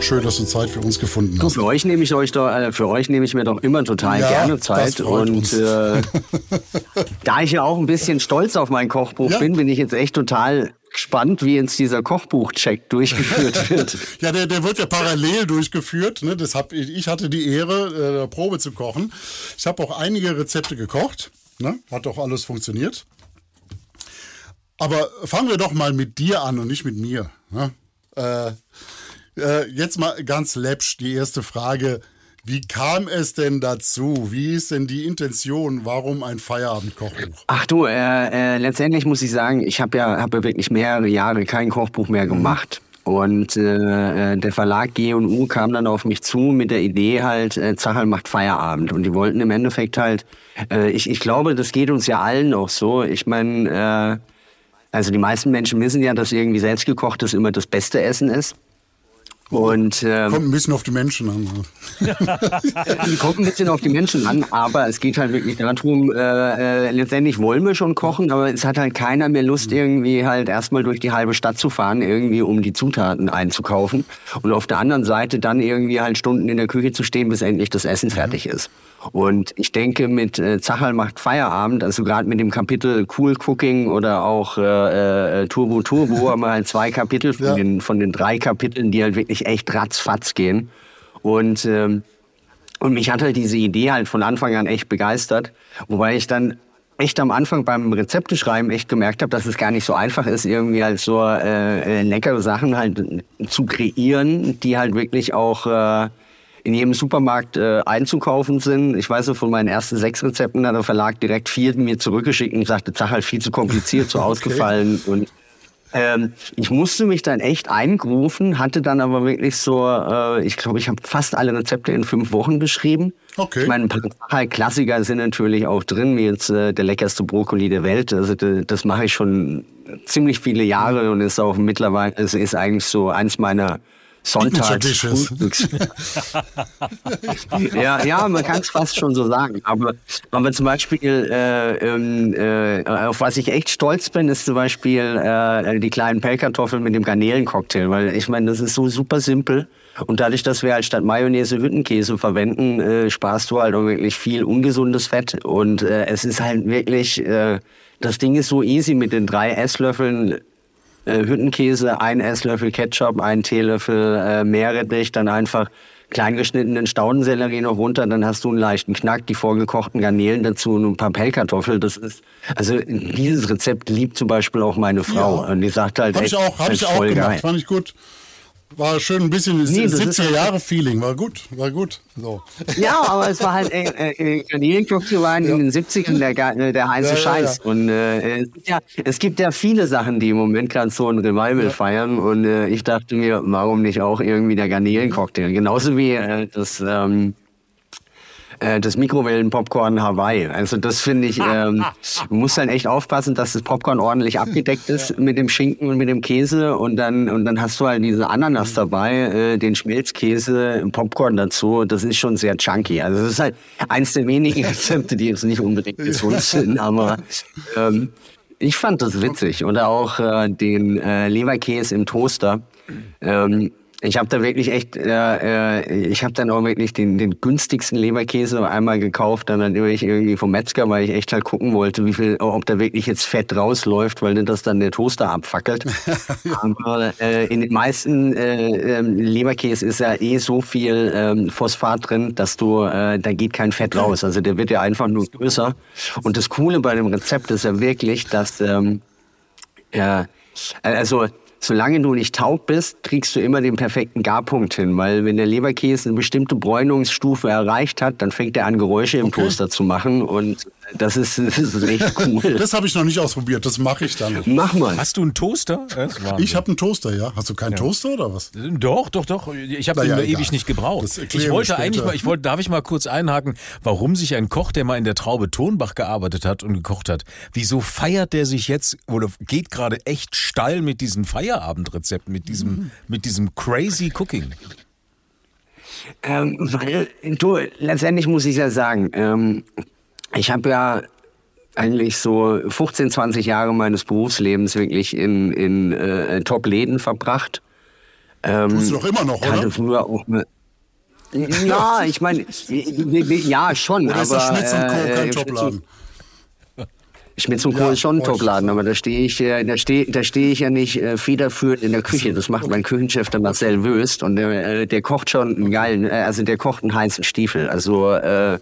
Schön, dass du Zeit für uns gefunden Du, hast. für euch nehme ich euch doch, äh, für euch nehme ich mir doch immer total Ja, gerne Zeit. Und äh, da ich ja auch ein bisschen stolz auf mein Kochbuch Ja. bin, bin ich jetzt echt total gespannt, wie jetzt dieser Kochbuchcheck durchgeführt wird. Ja, der, der wird ja parallel durchgeführt. Ne? Das hab, ich ich hatte die Ehre, äh, Probe zu kochen. Ich habe auch einige Rezepte gekocht. Ne? Hat auch alles funktioniert. Aber fangen wir doch mal mit dir an und nicht mit mir. Ne? Äh, äh, jetzt mal ganz läppsch die erste Frage. Wie kam es denn dazu? Wie ist denn die Intention? Warum ein Feierabendkochbuch? Ach du, äh, äh, letztendlich muss ich sagen, ich habe ja, hab ja wirklich mehrere Jahre kein Kochbuch mehr gemacht. Und äh, äh, der Verlag G&U kam dann auf mich zu mit der Idee halt, äh, Zacherl macht Feierabend. Und die wollten im Endeffekt halt, äh, ich, ich glaube, das geht uns ja allen auch so. Ich meine, äh, also die meisten Menschen wissen ja, dass irgendwie selbstgekochtes immer das beste Essen ist. Und ähm, Kommt ein bisschen auf die Menschen an. die kommt ein bisschen auf die Menschen an, aber es geht halt wirklich darum, äh, äh, letztendlich wollen wir schon kochen, aber es hat halt keiner mehr Lust, irgendwie halt erstmal durch die halbe Stadt zu fahren, irgendwie um die Zutaten einzukaufen. Und auf der anderen Seite dann irgendwie halt Stunden in der Küche zu stehen, bis endlich das Essen fertig ist. Und ich denke, mit äh, Zacherl macht Feierabend, also gerade mit dem Kapitel Cool Cooking oder auch äh, äh, Turbo Turbo, haben wir halt zwei Kapitel von, Ja. den, von den drei Kapiteln, die halt wirklich echt ratzfatz gehen. Und, ähm, und mich hat halt diese Idee halt von Anfang an echt begeistert. Wobei ich dann echt am Anfang beim Rezepteschreiben echt gemerkt habe, dass es gar nicht so einfach ist, irgendwie halt so äh, äh, leckere Sachen halt zu kreieren, die halt wirklich auch äh, in jedem Supermarkt äh, einzukaufen sind. Ich weiß so, von meinen ersten sechs Rezepten hat der Verlag direkt vier mir zurückgeschickt und sagte, Sag halt viel zu kompliziert, zu ausgefallen und Ähm, ich musste mich dann echt eingrufen, hatte dann aber wirklich so, äh, ich glaube, ich habe fast alle Rezepte in fünf Wochen beschrieben. Okay. Ich meine, ein paar Klassiker sind natürlich auch drin, wie jetzt äh, der leckerste Brokkoli der Welt. Also das, das mache ich schon ziemlich viele Jahre und ist auch mittlerweile, es ist eigentlich so eins meiner Sonntags. ja, ja, man kann es fast schon so sagen. Aber, aber zum Beispiel, äh, ähm, äh, auf was ich echt stolz bin, ist zum Beispiel äh, die kleinen Pellkartoffeln mit dem Garnelencocktail. Weil ich meine, das ist so super simpel. Und dadurch, dass wir halt statt Mayonnaise Hüttenkäse verwenden, äh, sparst du halt auch wirklich viel ungesundes Fett. Und äh, es ist halt wirklich, äh, das Ding ist so easy mit den drei Esslöffeln äh, Hüttenkäse, ein Esslöffel Ketchup, ein Teelöffel äh, Meerrettich, dann einfach kleingeschnittenen Staudensellerie noch runter, dann hast du einen leichten Knack, die vorgekochten Garnelen dazu und ein paar Pellkartoffeln. Das ist, also dieses Rezept liebt zum Beispiel auch meine Frau. Ja. Und die sagt halt, Habe ich auch, hab ich auch gemacht, geil. fand ich gut. War schön ein bisschen Nee, das ist 70er Jahre Feeling, war gut, war gut. So. Ja, aber es war halt, äh, äh, Garnelencocktail waren in den 70ern der, äh, der heiße Ja, ja, Scheiß. ja. Und äh, es, gibt ja, es gibt ja viele Sachen, die im Moment gerade so ein Revival feiern. Und äh, ich dachte mir, warum nicht auch irgendwie der Garnelencocktail? Genauso wie äh, das, ähm, äh, das Mikrowellenpopcorn Hawaii. Also das finde ich, ähm, man muss dann echt aufpassen, dass das Popcorn ordentlich abgedeckt ist mit dem Schinken und mit dem Käse und dann und dann hast du halt diese Ananas dabei, äh, den Schmelzkäse, Popcorn dazu. Das ist schon sehr chunky. Also das ist halt eins der wenigen Rezepte, die jetzt nicht unbedingt gesund sind, aber ähm, ich fand das witzig. Oder auch äh, den äh, Leberkäse im Toaster. Ähm, ich habe da wirklich echt, äh, äh, ich habe dann auch wirklich den, den günstigsten Leberkäse einmal gekauft, dann natürlich irgendwie vom Metzger, weil ich echt halt gucken wollte, wie viel, ob da wirklich jetzt Fett rausläuft, weil das dann der Toaster abfackelt. Aber äh, in den meisten äh, ähm, Leberkäse ist ja eh so viel ähm, Phosphat drin, dass du, äh, da geht kein Fett raus. Also der wird ja einfach nur größer. Und das Coole bei dem Rezept ist ja wirklich, dass ähm, ja, also solange du nicht taub bist, kriegst du immer den perfekten Garpunkt hin, weil wenn der Leberkäse eine bestimmte Bräunungsstufe erreicht hat, dann fängt er an Geräusche im Okay. Toaster zu machen und das ist, das ist echt cool. Das habe ich noch nicht ausprobiert, das mache ich dann. Mach mal. Hast du einen Toaster? Ich habe einen Toaster, ja. Hast du keinen Toaster oder was? Doch, doch, doch. Ich habe den ja, nur ewig nicht gebraucht. Ich wollte später. eigentlich mal, ich wollte, darf ich mal kurz einhaken, warum sich ein Koch, der mal in der Traube Tonbach gearbeitet hat und gekocht hat, wieso feiert der sich jetzt oder geht gerade echt steil mit diesen Feierabendrezepten, mit diesem, Mhm. mit diesem crazy Cooking? Ähm, weil, du, letztendlich muss ich ja sagen, ähm, ich habe ja eigentlich so 15, 20 Jahre meines Berufslebens wirklich in, in äh, Top-Läden verbracht. Ähm, Tust du doch immer noch, hatte oder? früher auch eine ja, ich meine, ja schon, Oder ist aber das Schmitz und Co. äh, kein und- Topladen? Schmitz und Co. Ja, ist schon ein Topladen, aber da stehe ich, äh, da stehe, da stehe ich ja nicht äh, federführend in der Küche. Das macht mein Küchenchef, der Marcel Wöst, und der, äh, der kocht schon einen geilen, äh, also der kocht einen heißen Stiefel. Also äh,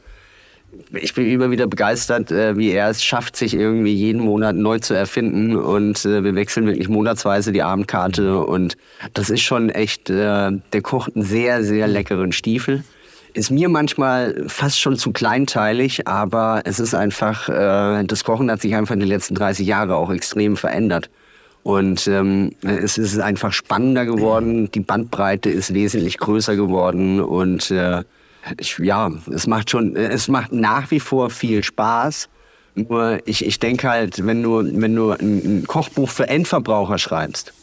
ich bin immer wieder begeistert, äh, wie er es schafft, sich irgendwie jeden Monat neu zu erfinden. Und äh, wir wechseln wirklich monatsweise die Abendkarte. Und das ist schon echt, äh, der kocht einen sehr, sehr leckeren Stiefel. Ist mir manchmal fast schon zu kleinteilig, aber es ist einfach, äh, das Kochen hat sich einfach in den letzten 30 Jahren auch extrem verändert. Und ähm, es ist einfach spannender geworden, die Bandbreite ist wesentlich größer geworden und äh, ich, ja, es macht schon, es macht nach wie vor viel Spaß. Nur ich, ich denke halt, wenn du, wenn du ein, Kochbuch für Endverbraucher schreibst,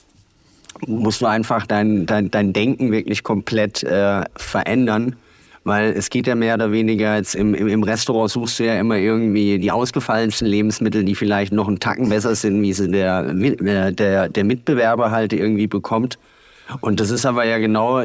musst du einfach dein, dein, dein Denken wirklich komplett äh, verändern. Weil es geht ja mehr oder weniger jetzt im, im, Restaurant suchst du ja immer irgendwie die ausgefallensten Lebensmittel, die vielleicht noch einen Tacken besser sind, wie sie der, äh, der, der Mitbewerber halt irgendwie bekommt. Und das ist aber ja genau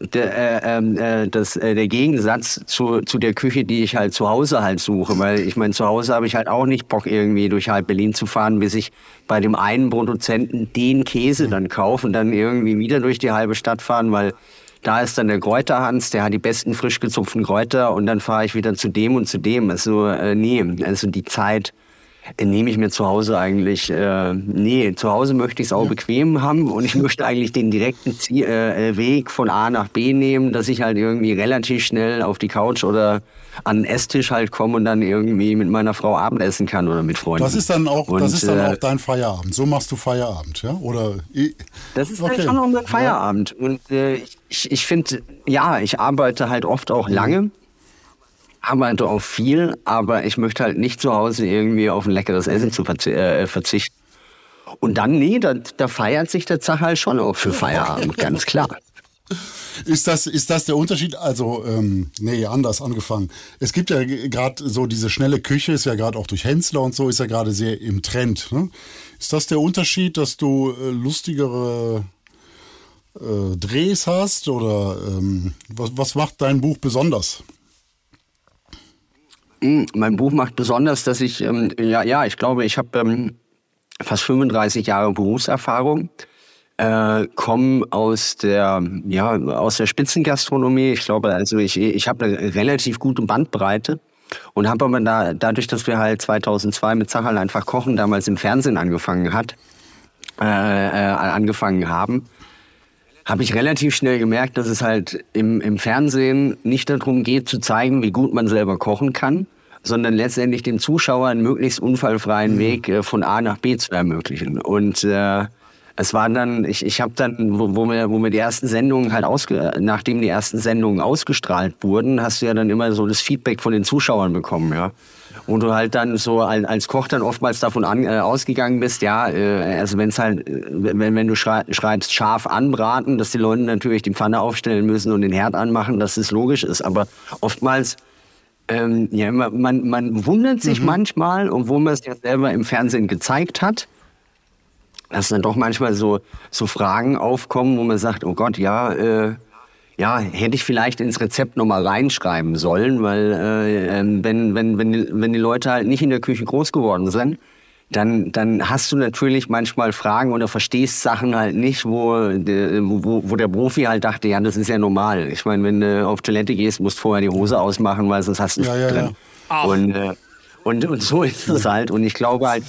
der, äh, ähm, äh, das, äh, der Gegensatz zu, zu der Küche, die ich halt zu Hause halt suche. Weil ich meine, zu Hause habe ich halt auch nicht Bock, irgendwie durch halb Berlin zu fahren, bis ich bei dem einen Produzenten den Käse dann kaufe und dann irgendwie wieder durch die halbe Stadt fahren, weil da ist dann der Kräuterhans, der hat die besten frisch gezupften Kräuter und dann fahre ich wieder zu dem und zu dem. Also äh, nee, also die Zeit nehme ich mir zu Hause eigentlich, äh, nee, zu Hause möchte ich es auch ja. bequem haben und ich möchte eigentlich den direkten Zie äh, Weg von A nach B nehmen, dass ich halt irgendwie relativ schnell auf die Couch oder an den Esstisch halt komme und dann irgendwie mit meiner Frau Abendessen kann oder mit Freunden. Das ist dann auch, und, das ist dann äh, auch dein Feierabend. So machst du Feierabend, ja? Oder? Das ist okay. halt schon unser Feierabend. Und äh, ich, ich finde, ja, ich arbeite halt oft auch lange. Arbeite auch viel, aber ich möchte halt nicht zu Hause irgendwie auf ein leckeres Essen zu verzi äh, verzichten. Und dann, nee, da, da feiert sich der Zach halt schon auch für Feierabend, ganz klar. Ist das, ist das der Unterschied? Also, ähm, nee, anders angefangen. Es gibt ja gerade so diese schnelle Küche, ist ja gerade auch durch Hensler und so, ist ja gerade sehr im Trend. Ne? Ist das der Unterschied, dass du äh, lustigere äh, Drehs hast? Oder ähm, was, was macht dein Buch besonders? Hm, mein Buch macht besonders, dass ich, ähm, ja, ja, ich glaube, ich habe ähm, fast 35 Jahre Berufserfahrung, äh, komme aus der, ja, aus der Spitzengastronomie. Ich glaube, also ich, ich habe eine relativ gute Bandbreite und habe aber da, dadurch, dass wir halt 2002 mit Sachal einfach kochen damals im Fernsehen angefangen hat, äh, äh, angefangen haben, habe ich relativ schnell gemerkt, dass es halt im, im Fernsehen nicht darum geht zu zeigen, wie gut man selber kochen kann, sondern letztendlich dem Zuschauer einen möglichst unfallfreien mhm. Weg äh, von A nach B zu ermöglichen. Und äh, es war dann, ich, ich habe dann, wo, wo, mir, wo mir die ersten Sendungen halt ausge, nachdem die ersten Sendungen ausgestrahlt wurden, hast du ja dann immer so das Feedback von den Zuschauern bekommen, ja. Und du halt dann so als Koch dann oftmals davon an, äh, ausgegangen bist, ja, äh, also wenn's halt, äh, wenn, wenn du schreibst scharf anbraten, dass die Leute natürlich die Pfanne aufstellen müssen und den Herd anmachen, dass es logisch ist. Aber oftmals ähm, ja, man, man wundert sich mhm. manchmal, obwohl man es ja selber im Fernsehen gezeigt hat, dass dann doch manchmal so, so Fragen aufkommen, wo man sagt, oh Gott, ja, äh, ja, hätte ich vielleicht ins Rezept nochmal reinschreiben sollen, weil äh, ähm, wenn, wenn, wenn, die, wenn die Leute halt nicht in der Küche groß geworden sind, dann, dann hast du natürlich manchmal Fragen oder verstehst Sachen halt nicht, wo, wo, wo der Profi halt dachte, ja, das ist ja normal. Ich meine, wenn du auf Toilette gehst, musst du vorher die Hose ausmachen, weil sonst hast du ja, ja, drin. Ja. Und, äh, und, und so ist es halt. Und ich glaube halt,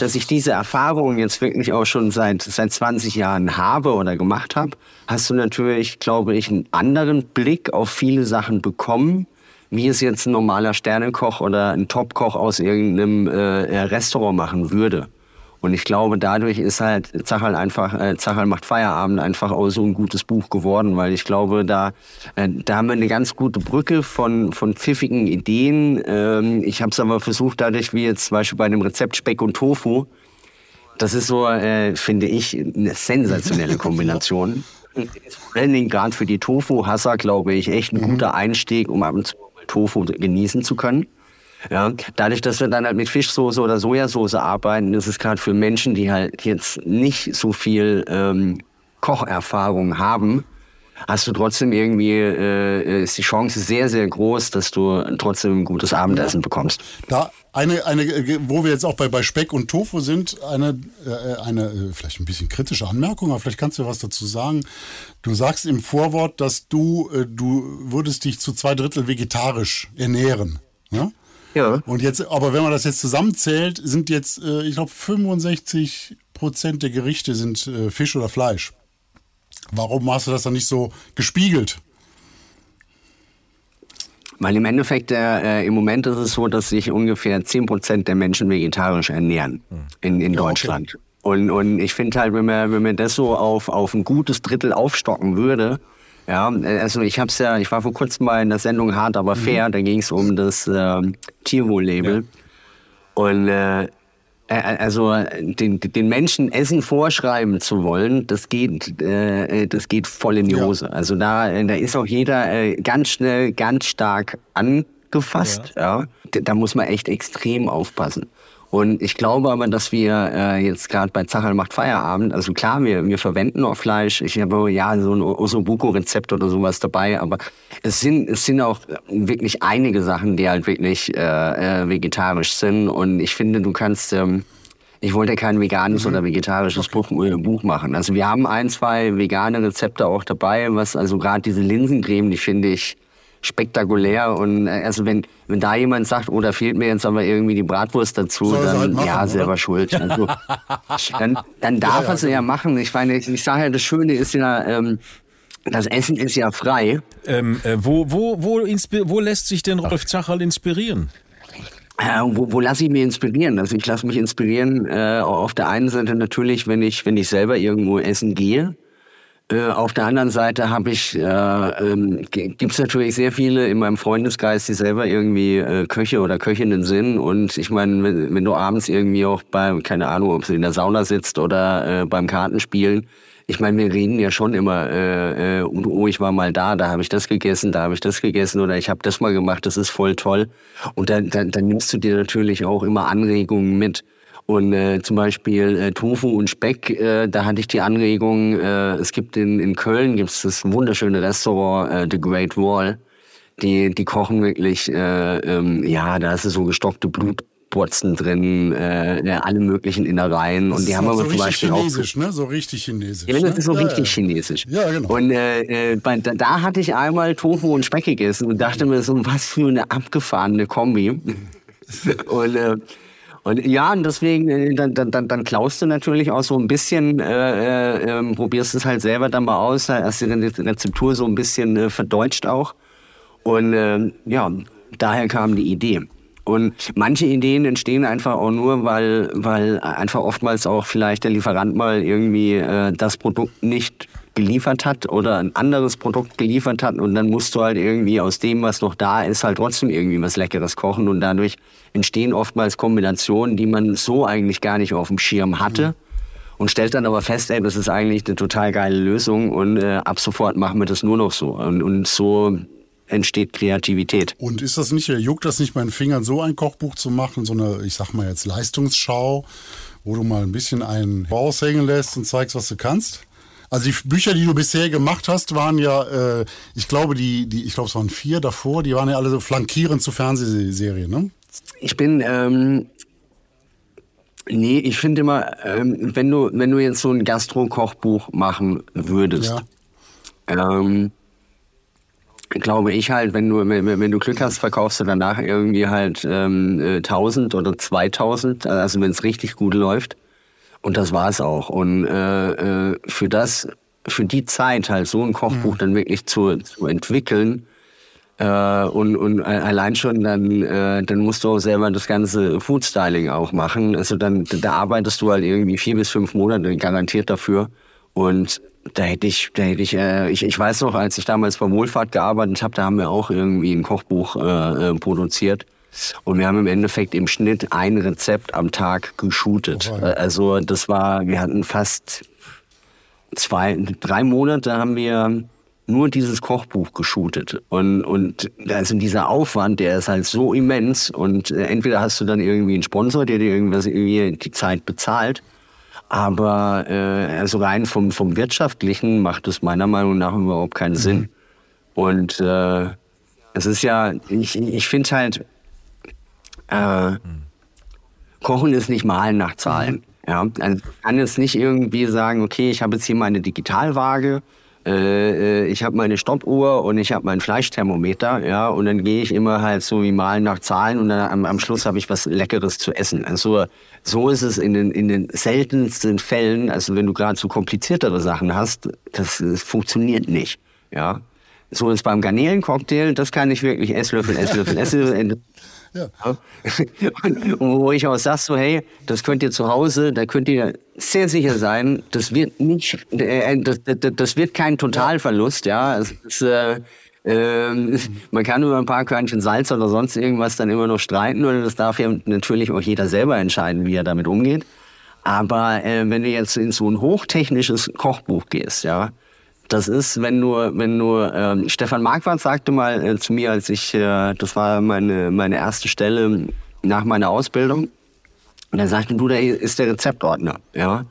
dass ich diese Erfahrung jetzt wirklich auch schon seit, seit 20 Jahren habe oder gemacht habe, hast du natürlich, glaube ich, einen anderen Blick auf viele Sachen bekommen, wie es jetzt ein normaler Sternekoch oder ein Topkoch aus irgendeinem äh, Restaurant machen würde. Und ich glaube, dadurch ist halt Zachal einfach, äh, Zachal macht Feierabend einfach auch so ein gutes Buch geworden, weil ich glaube, da, äh, da haben wir eine ganz gute Brücke von, von pfiffigen Ideen. Ähm, ich habe es aber versucht, dadurch wie jetzt zum Beispiel bei dem Rezept Speck und Tofu, das ist so, äh, finde ich, eine sensationelle Kombination. Vor allen Dingen gerade für die Tofu-Hasser, glaube ich, echt ein mhm. guter Einstieg, um ab und zu Tofu genießen zu können. Ja, dadurch, dass wir dann halt mit Fischsoße oder Sojasauce arbeiten, ist es gerade für Menschen, die halt jetzt nicht so viel ähm, Kocherfahrung haben, hast du trotzdem irgendwie, äh, ist die Chance sehr, sehr groß, dass du trotzdem ein gutes Abendessen bekommst. Da eine, eine, wo wir jetzt auch bei, bei Speck und Tofu sind, eine, äh, eine äh, vielleicht ein bisschen kritische Anmerkung, aber vielleicht kannst du was dazu sagen. Du sagst im Vorwort, dass du, äh, du würdest dich zu zwei Drittel vegetarisch ernähren. Ja? Ja. Und jetzt, aber wenn man das jetzt zusammenzählt, sind jetzt, ich glaube, 65 Prozent der Gerichte sind Fisch oder Fleisch. Warum hast du das dann nicht so gespiegelt? Weil im Endeffekt, äh, im Moment ist es so, dass sich ungefähr 10% der Menschen vegetarisch ernähren hm. in, in ja, Deutschland. Okay. Und, und ich finde halt, wenn man, wenn man das so auf, auf ein gutes Drittel aufstocken würde, ja, also ich hab's ja, ich war vor kurzem mal in der Sendung Hart aber mhm. fair, mhm. da ging es um das äh, Tierwohl-Label. Ja. Und äh, äh, also den, den Menschen Essen vorschreiben zu wollen, das geht, äh, das geht voll in die Hose. Ja. Also da, da ist auch jeder äh, ganz schnell, ganz stark angefasst. Ja. ja. Da muss man echt extrem aufpassen. Und ich glaube aber, dass wir äh, jetzt gerade bei Zachal macht Feierabend, also klar, wir, wir verwenden noch Fleisch. Ich habe ja so ein Osobuco-Rezept oder sowas dabei, aber es sind, es sind auch wirklich einige Sachen, die halt wirklich äh, äh, vegetarisch sind. Und ich finde, du kannst, ähm, ich wollte kein veganes mhm. oder vegetarisches Buch, äh, Buch machen. Also wir haben ein, zwei vegane Rezepte auch dabei, was also gerade diese Linsencreme, die finde ich spektakulär. Und äh, also wenn, wenn da jemand sagt, oh, da fehlt mir jetzt aber irgendwie die Bratwurst dazu, Soll dann halt machen, ja, oder? selber schuld. Also, dann, dann darf Ja, ja, er es ja machen. Ich meine, ich, ich sage ja, das Schöne ist ja, ähm, das Essen ist ja frei. Ähm, äh, wo, wo, wo, wo lässt sich denn Rolf Zacherl inspirieren? Äh, wo wo lasse ich mich inspirieren? Also ich lasse mich inspirieren äh, auf der einen Seite natürlich, wenn ich wenn ich selber irgendwo essen gehe. Äh, auf der anderen Seite habe ich äh, ähm, gibt es natürlich sehr viele in meinem Freundeskreis, die selber irgendwie äh, Köche oder Köchinnen sind. Und ich meine, wenn, wenn du abends irgendwie auch bei keine Ahnung, ob du in der Sauna sitzt oder äh, beim Kartenspielen, ich meine, wir reden ja schon immer, äh, äh, oh, ich war mal da, da habe ich das gegessen, da habe ich das gegessen oder ich habe das mal gemacht, das ist voll toll. Und dann, dann, dann nimmst du dir natürlich auch immer Anregungen mit. Und äh, zum Beispiel äh, Tofu und Speck, äh, da hatte ich die Anregung, äh, es gibt in, in Köln gibt's das wunderschöne Restaurant äh, The Great Wall. Die, die kochen wirklich, äh, ähm, ja, da ist so gestockte Blutbotzen drin, äh, ja, alle möglichen Innereien. Und die Das haben auch aber so zum Beispiel auch chinesisch, ne? So richtig chinesisch. ja, das ne? ist so ja, richtig ja. chinesisch. Ja, genau. Und äh, äh, bei, da, da hatte ich einmal Tofu und Speck gegessen und dachte mir so, was für eine abgefahrene Kombi. und, äh, und ja, und deswegen, äh, dann, dann, dann, klaust du natürlich auch so ein bisschen, äh, äh, ähm, probierst es halt selber dann mal aus, hast die Re- Rezeptur so ein bisschen äh, verdeutscht auch. Und äh, ja, daher kam die Idee. Und manche Ideen entstehen einfach auch nur, weil, weil einfach oftmals auch vielleicht der Lieferant mal irgendwie äh, das Produkt nicht geliefert hat oder ein anderes Produkt geliefert hat und dann musst du halt irgendwie aus dem, was noch da ist, halt trotzdem irgendwie was Leckeres kochen und dadurch entstehen oftmals Kombinationen, die man so eigentlich gar nicht auf dem Schirm hatte und stellt dann aber fest, ey, das ist eigentlich eine total geile Lösung und äh, ab sofort machen wir das nur noch so und, und so entsteht Kreativität. Und ist das nicht, juckt das nicht meinen Fingern, so ein Kochbuch zu machen, so eine, ich sag mal jetzt Leistungsschau, wo du mal ein bisschen einen raushängen lässt und zeigst, was du kannst? Also die Bücher, die du bisher gemacht hast, waren ja, äh, ich glaube, die, die, ich glaube, es waren vier davor, die waren ja alle so flankierend zu Fernsehserien, ne? Ich bin, ähm, nee, ich finde immer, ähm, wenn du, wenn du jetzt so ein Gastro-Kochbuch machen würdest, Ja. ähm, glaube ich halt, wenn du, wenn, wenn du Glück hast, verkaufst du danach irgendwie halt ähm, äh, 1000 oder 2000, also wenn es richtig gut läuft. Und das war's auch. Und äh, äh, für das, für die Zeit halt so ein Kochbuch dann wirklich zu, zu entwickeln, äh, und, und allein schon dann, äh, dann musst du auch selber das ganze Food-Styling auch machen. Also dann, da arbeitest du halt irgendwie vier bis fünf Monate garantiert dafür. Und da hätte ich, da hätte ich, äh, ich, ich weiß noch, als ich damals bei Wohlfahrt gearbeitet habe, da haben wir auch irgendwie ein Kochbuch äh, äh, produziert. Und wir haben im Endeffekt im Schnitt ein Rezept am Tag geshootet. Oh, ja. Also das war, wir hatten fast zwei, drei Monate haben wir nur dieses Kochbuch geshootet. Und, und also dieser Aufwand, der ist halt so immens. Und äh, entweder hast du dann irgendwie einen Sponsor, der dir irgendwas irgendwie die Zeit bezahlt. Aber äh, also rein vom, vom Wirtschaftlichen macht es meiner Meinung nach überhaupt keinen Sinn. Und äh, es ist ja, ich, ich finde halt, äh, Kochen ist nicht Malen nach Zahlen. Ja, also ich kann jetzt nicht irgendwie sagen, okay, ich habe jetzt hier meine Digitalwaage, äh, äh, ich habe meine Stoppuhr und ich habe mein Fleischthermometer, ja, und dann gehe ich immer halt so wie Malen nach Zahlen und dann am, am Schluss habe ich was Leckeres zu essen. Also so ist es in den, in den seltensten Fällen, also wenn du gerade so kompliziertere Sachen hast, das, das funktioniert nicht, ja. So ist beim Garnelencocktail, das kann ich wirklich Esslöffel, Esslöffel, Esslöffel. Ja. Und wo ich auch sag so, hey, das könnt ihr zu Hause, da könnt ihr sehr sicher sein, das wird nicht, äh, das, das, das wird kein Totalverlust, ja. Es ist, äh, ähm, man kann über ein paar Körnchen Salz oder sonst irgendwas dann immer noch streiten und das darf ja natürlich auch jeder selber entscheiden, wie er damit umgeht. Aber äh, wenn du jetzt in so ein hochtechnisches Kochbuch gehst, ja, das ist, wenn du, wenn du, ähm, Stefan Marquardt sagte mal äh, zu mir, als ich, äh, das war meine, meine erste Stelle nach meiner Ausbildung, und er sagte, du, da ist der Rezeptordner, ja.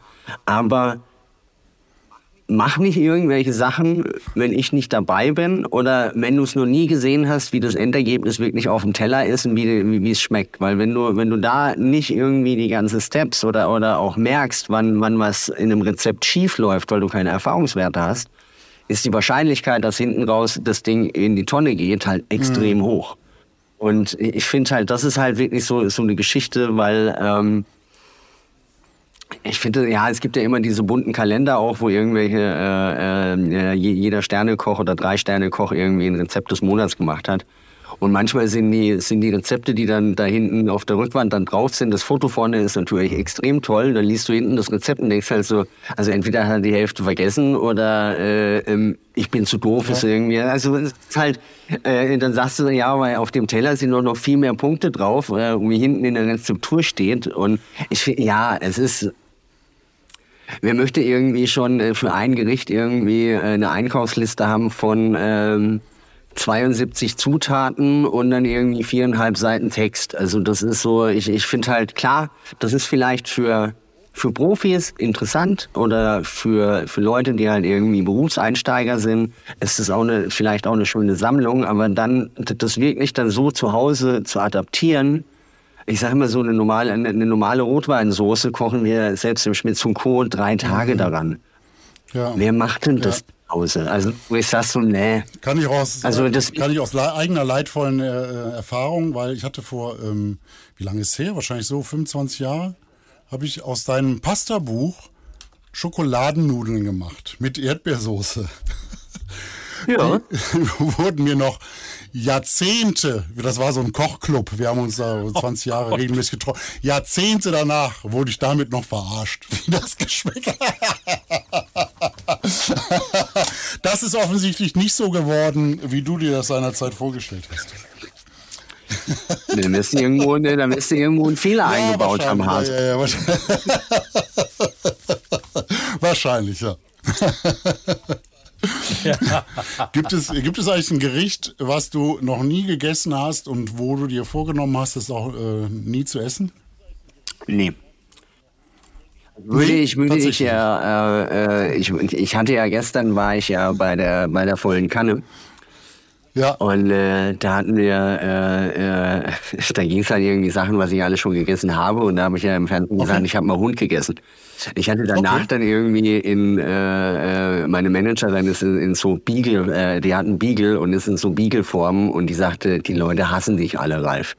Aber mach nicht irgendwelche Sachen, wenn ich nicht dabei bin oder wenn du es noch nie gesehen hast, wie das Endergebnis wirklich auf dem Teller ist und wie es schmeckt. Weil wenn du, wenn du da nicht irgendwie die ganzen Steps oder, oder auch merkst, wann, wann was in einem Rezept schief läuft, weil du keine Erfahrungswerte hast, ist die Wahrscheinlichkeit, dass hinten raus das Ding in die Tonne geht, halt extrem mhm. hoch. Und ich finde halt, das ist halt wirklich so, so eine Geschichte, weil ähm, ich finde, ja, es gibt ja immer diese bunten Kalender auch, wo irgendwelche, äh, äh, jeder Sternekoch oder drei Sternekoch irgendwie ein Rezept des Monats gemacht hat. Und manchmal sind die, sind die Rezepte, die dann da hinten auf der Rückwand dann drauf sind, das Foto vorne ist natürlich extrem toll. Dann liest du hinten das Rezept und denkst halt so, also entweder hat er die Hälfte vergessen oder äh, ähm, ich bin zu doof, ja. ist irgendwie. Also es ist halt, äh, dann sagst du, ja, weil auf dem Teller sind noch, noch viel mehr Punkte drauf, äh, wie hinten in der Rezeptur steht. Und ich finde, ja, es ist wer möchte irgendwie schon äh, für ein Gericht irgendwie äh, eine Einkaufsliste haben von ähm, 72 Zutaten und dann irgendwie viereinhalb Seiten Text. Also das ist so, ich, ich finde halt klar, das ist vielleicht für, für Profis interessant oder für, für Leute, die halt irgendwie Berufseinsteiger sind, ist das auch eine, vielleicht auch eine schöne Sammlung, aber dann das wirklich dann so zu Hause zu adaptieren, ich sage immer so eine normale, eine, eine normale Rotweinsoße kochen wir selbst im Schmitz und Co. drei Tage mhm. daran. Ja. Wer macht denn das? Ja. Hause. Also wo ich sag so, nee. Kann ich aus, also das kann ich aus eigener leidvollen äh, äh, Erfahrung, weil ich hatte vor, ähm, wie lange ist es her? Wahrscheinlich so 25 Jahre, habe ich aus deinem Pasta-Buch Schokoladennudeln gemacht mit Erdbeersoße. Ja. Wurden mir noch Jahrzehnte, das war so ein Kochclub, wir haben uns da 20 Jahre regelmäßig getroffen, Jahrzehnte danach wurde ich damit noch verarscht, wie das geschmeckt hat. Das ist offensichtlich nicht so geworden, wie du dir das seinerzeit vorgestellt hast. Da müsste irgendwo, da irgendwo ein Fehler ja, eingebaut haben, Hart. Ja, ja, wahrscheinlich. wahrscheinlich, ja. ja. gibt, es, gibt es eigentlich ein Gericht, was du noch nie gegessen hast und wo du dir vorgenommen hast, es auch äh, nie zu essen? Nee. Würde ich, würde ich ja, äh, äh, ich, ich hatte ja gestern war ich ja bei der bei der vollen Kanne. Ja. Und äh, da hatten wir, äh, äh, da ging es halt irgendwie Sachen, was ich alles schon gegessen habe. Und da habe ich ja im Fernsehen okay. gesagt, ich habe mal Hund gegessen. Ich hatte danach okay. dann irgendwie in äh, äh, meine Manager dann ist in, in so Beagle, äh, die hatten Beagle und ist in so Beagle-Formen und die sagte, die Leute hassen dich alle, Ralf.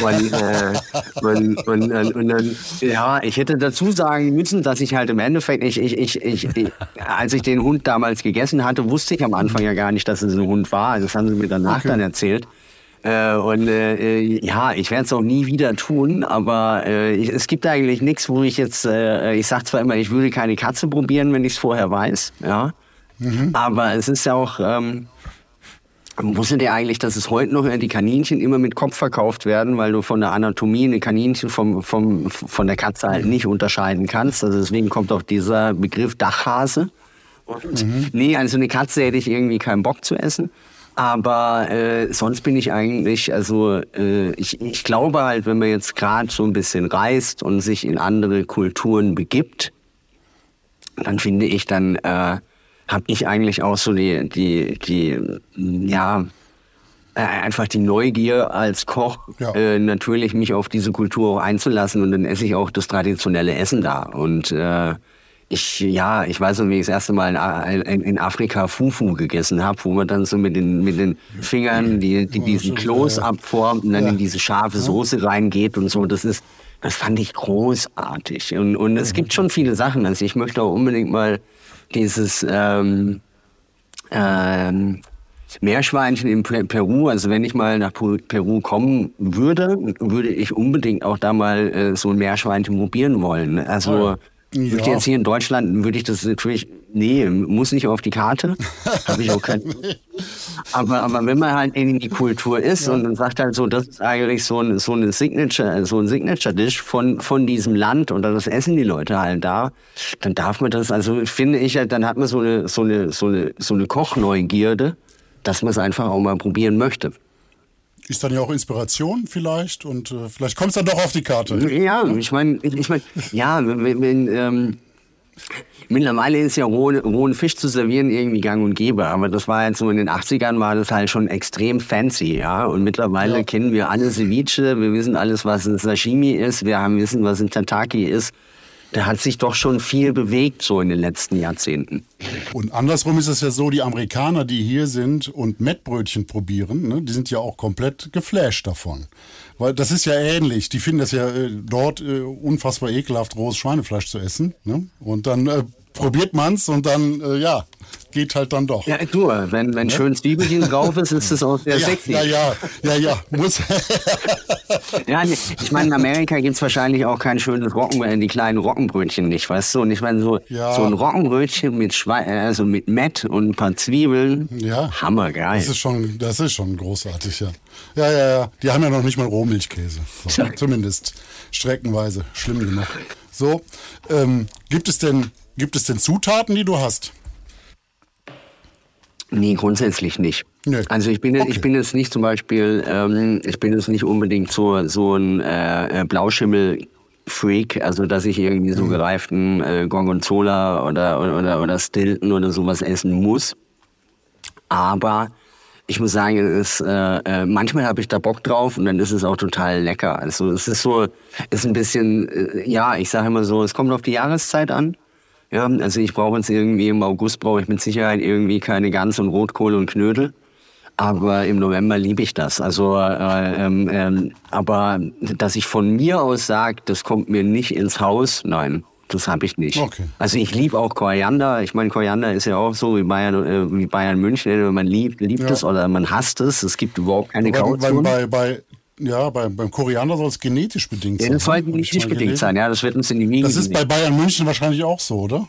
Und, äh, und, und, und, dann, ja, ich hätte dazu sagen müssen, dass ich halt im Endeffekt, ich, ich, ich, ich, als ich den Hund damals gegessen hatte, wusste ich am Anfang ja gar nicht, dass es ein Hund war. Also das haben sie mir danach okay. dann erzählt. Äh, und äh, ja, ich werde es auch nie wieder tun, aber äh, ich, es gibt eigentlich nichts, wo ich jetzt, äh, ich sage zwar immer, ich würde keine Katze probieren, wenn ich es vorher weiß, ja. Mhm. Aber es ist ja auch, ähm, Wusstet ihr eigentlich, dass es heute noch die Kaninchen immer mit Kopf verkauft werden, weil du von der Anatomie eine Kaninchen vom, vom, von der Katze halt nicht unterscheiden kannst? Also deswegen kommt auch dieser Begriff Dachhase. Und mhm. nee, also eine Katze hätte ich irgendwie keinen Bock zu essen. Aber äh, sonst bin ich eigentlich, also äh, ich, ich glaube halt, wenn man jetzt gerade so ein bisschen reist und sich in andere Kulturen begibt, dann finde ich, dann äh, habe ich eigentlich auch so die, die, die, ja, äh, einfach die Neugier als Koch, ja. äh, natürlich mich auf diese Kultur auch einzulassen und dann esse ich auch das traditionelle Essen da. Und äh, ich, ja, ich weiß noch, wie ich das erste Mal in, in Afrika Fufu gegessen habe, wo man dann so mit den, mit den Fingern die, die diesen Kloß abformt und dann ja. in diese scharfe Soße reingeht und so. Das ist, das fand ich großartig. Und, und es gibt schon viele Sachen. Also ich möchte auch unbedingt mal dieses ähm, ähm, Meerschweinchen in Peru, also wenn ich mal nach Peru kommen würde, würde ich unbedingt auch da mal äh, so ein Meerschweinchen probieren wollen. Also ja. Würde jetzt hier in Deutschland, würde ich das natürlich, nee, muss nicht auf die Karte. Habe ich auch kein. aber, aber wenn man halt in die Kultur ist ja. und dann sagt halt so, das ist eigentlich so, ein, so eine Signature, so ein Signature-Dish von, von diesem Land und das essen die Leute halt da, dann darf man das, also finde ich, dann hat man so eine, so eine, so eine, so eine Kochneugierde, dass man es einfach auch mal probieren möchte ist dann ja auch Inspiration vielleicht und äh, vielleicht kommt es dann doch auf die Karte. Ja, ich meine, ich mein, ja, wenn, wenn ähm, mittlerweile ist ja rohen, rohen Fisch zu servieren irgendwie gang und gäbe, aber das war jetzt so in den 80ern war das halt schon extrem fancy, ja, und mittlerweile ja. kennen wir alle Ceviche, wir wissen alles, was ein Sashimi ist, wir haben wissen, was ein Tataki ist da hat sich doch schon viel bewegt so in den letzten Jahrzehnten. Und andersrum ist es ja so, die Amerikaner, die hier sind und Mettbrötchen probieren, ne, die sind ja auch komplett geflasht davon. Weil das ist ja ähnlich. Die finden das ja äh, dort äh, unfassbar ekelhaft, rohes Schweinefleisch zu essen. Ne? Und dann äh, probiert man's und dann, äh, ja, geht halt dann doch. Ja, du, wenn, wenn schön Zwiebelchen drauf ist, ist das auch sehr ja, sexy. ja, ja, ja, ja, muss. Ja, ich meine, in Amerika gibt's wahrscheinlich auch kein schönes Rocken, äh, die kleinen Roggenbrötchen nicht, weißt du? Und ich meine, so, Ja. so ein Roggenbrötchen mit Schwein, äh, also mit Mett und ein paar Zwiebeln, Ja. hammergeil. Das ist schon, das ist schon großartig, ja. Ja, ja, ja. Die haben ja noch nicht mal Rohmilchkäse. So, zumindest streckenweise. Schlimm genug. So, ähm, gibt es denn, gibt es denn Zutaten, die du hast? Nee, grundsätzlich nicht. Nö. Also ich bin, jetzt- Okay. ich bin jetzt nicht zum Beispiel, ähm, ich bin jetzt nicht unbedingt so, so ein äh, äh, Blauschimmel-Freak, also dass ich irgendwie Mhm. so gereiften äh, Gorgonzola oder, oder, oder, oder Stilton oder sowas essen muss. Aber ich muss sagen, es ist, äh, äh, manchmal habe ich da Bock drauf und dann ist es auch total lecker. Also es ist so, ist ein bisschen, äh, ja, ich sage immer so, es kommt auf die Jahreszeit an. Ja, also ich brauche jetzt irgendwie im August brauche ich mit Sicherheit irgendwie keine Gans und Rotkohl und Knödel. Aber im November liebe ich das. Also, äh, ähm, ähm, aber dass ich von mir aus sage, das kommt mir nicht ins Haus, nein, das habe ich nicht. Okay. Also ich liebe auch Koriander. Ich meine, Koriander ist ja auch so wie Bayern, äh, wie Bayern München. Entweder Man liebt, liebt Ja. es oder man hasst es. Es gibt überhaupt keine Grauzone. bei, bei, ja, bei, beim Koriander soll es genetisch bedingt Ja, sein. das nicht mal bedingt gelesen. sein. Ja, das wird uns in die Wiege Das ist bei. Bayern München wahrscheinlich auch so, oder?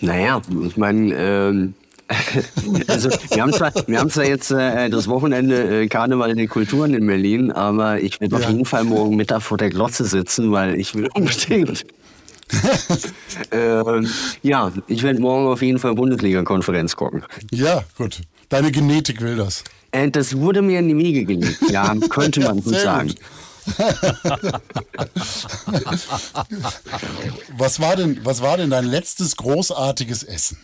Naja, ich meine, ähm, also wir haben zwar, wir haben zwar jetzt äh, das Wochenende äh, Karneval der Kulturen in Berlin, aber ich werde auf Ja. jeden Fall morgen Mittag vor der Glotze sitzen, weil ich will unbedingt. ähm, ja, ich werde morgen auf jeden Fall Bundesliga-Konferenz gucken. Ja, gut. Deine Genetik will das. Äh, das wurde mir in die Wiege gelegt, ja, könnte man so sagen. Was war denn, was war denn dein letztes großartiges Essen?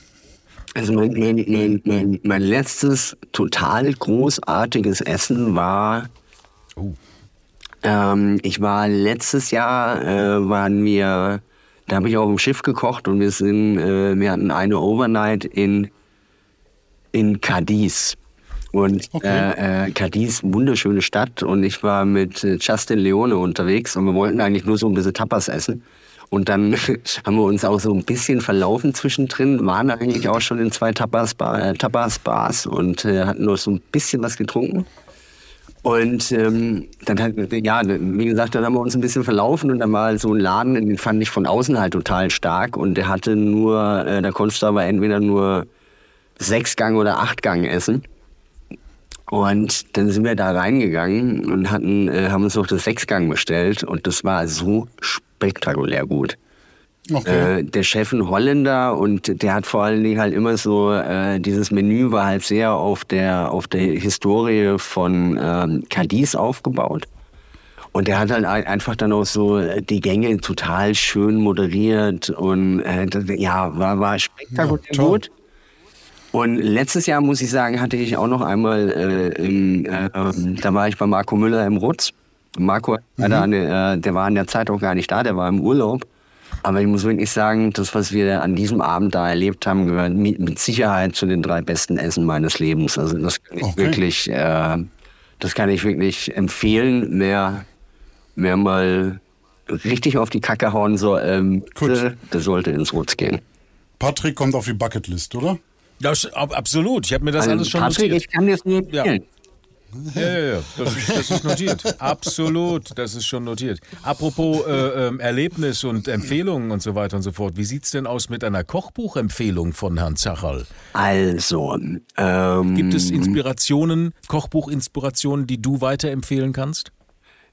Also mein, mein, mein, mein, mein letztes total großartiges Essen war. Ähm, ich war letztes Jahr äh, waren wir, da habe ich auf dem Schiff gekocht und wir sind, äh, wir hatten eine Overnight in in Cadiz. Und Okay. äh, äh, Cadiz, wunderschöne Stadt. Und ich war mit äh, Justin Leone unterwegs und wir wollten eigentlich nur so ein bisschen Tapas essen. Und dann haben wir uns auch so ein bisschen verlaufen zwischendrin, waren eigentlich auch schon in zwei Tapas-Bars äh, Tapas -Bars und äh, hatten noch so ein bisschen was getrunken. Und ähm, dann hat, ja, wie gesagt, dann haben wir uns ein bisschen verlaufen und dann war so ein Laden, den fand ich von außen halt total stark und der hatte nur, äh, da konntest du aber entweder nur Sechsgang oder Achtgang essen. Und dann sind wir da reingegangen und hatten, äh, haben uns noch das Sechsgang bestellt und das war so spektakulär gut. Okay. Äh, der Chef ein Holländer und der hat vor allen Dingen halt immer so, äh, dieses Menü war halt sehr auf der, auf der Historie von ähm, Cadiz aufgebaut. Und der hat halt ein- einfach dann auch so äh, die Gänge total schön moderiert und äh, ja, war, war spektakulär Ja, gut. Und letztes Jahr, muss ich sagen, hatte ich auch noch einmal, äh, im, äh, da war ich bei Marco Müller im Rutz. Marco, Mhm. eine, äh, der war in der Zeit auch gar nicht da, der war im Urlaub. Aber ich muss wirklich sagen, das, was wir an diesem Abend da erlebt haben, gehört mit, Sicherheit zu den drei besten Essen meines Lebens. Also das kann ich Okay. wirklich, äh, das kann ich wirklich empfehlen, wer, wer mal richtig auf die Kacke hauen soll, ähm, der sollte ins Rutz gehen. Patrick kommt auf die Bucketlist, oder? Das, ab, absolut. Ich habe mir das Also, alles schon Patrick, notiert. ich kann das nur Ja. empfehlen. Ja, ja, ja. Das, ist, das ist notiert. Absolut, das ist schon notiert. Apropos äh, ähm, Erlebnis und Empfehlungen und so weiter und so fort. Wie sieht's denn aus mit einer Kochbuchempfehlung von Herrn Zacherl? Also, ähm, Gibt es Inspirationen, Kochbuchinspirationen, die du weiterempfehlen kannst?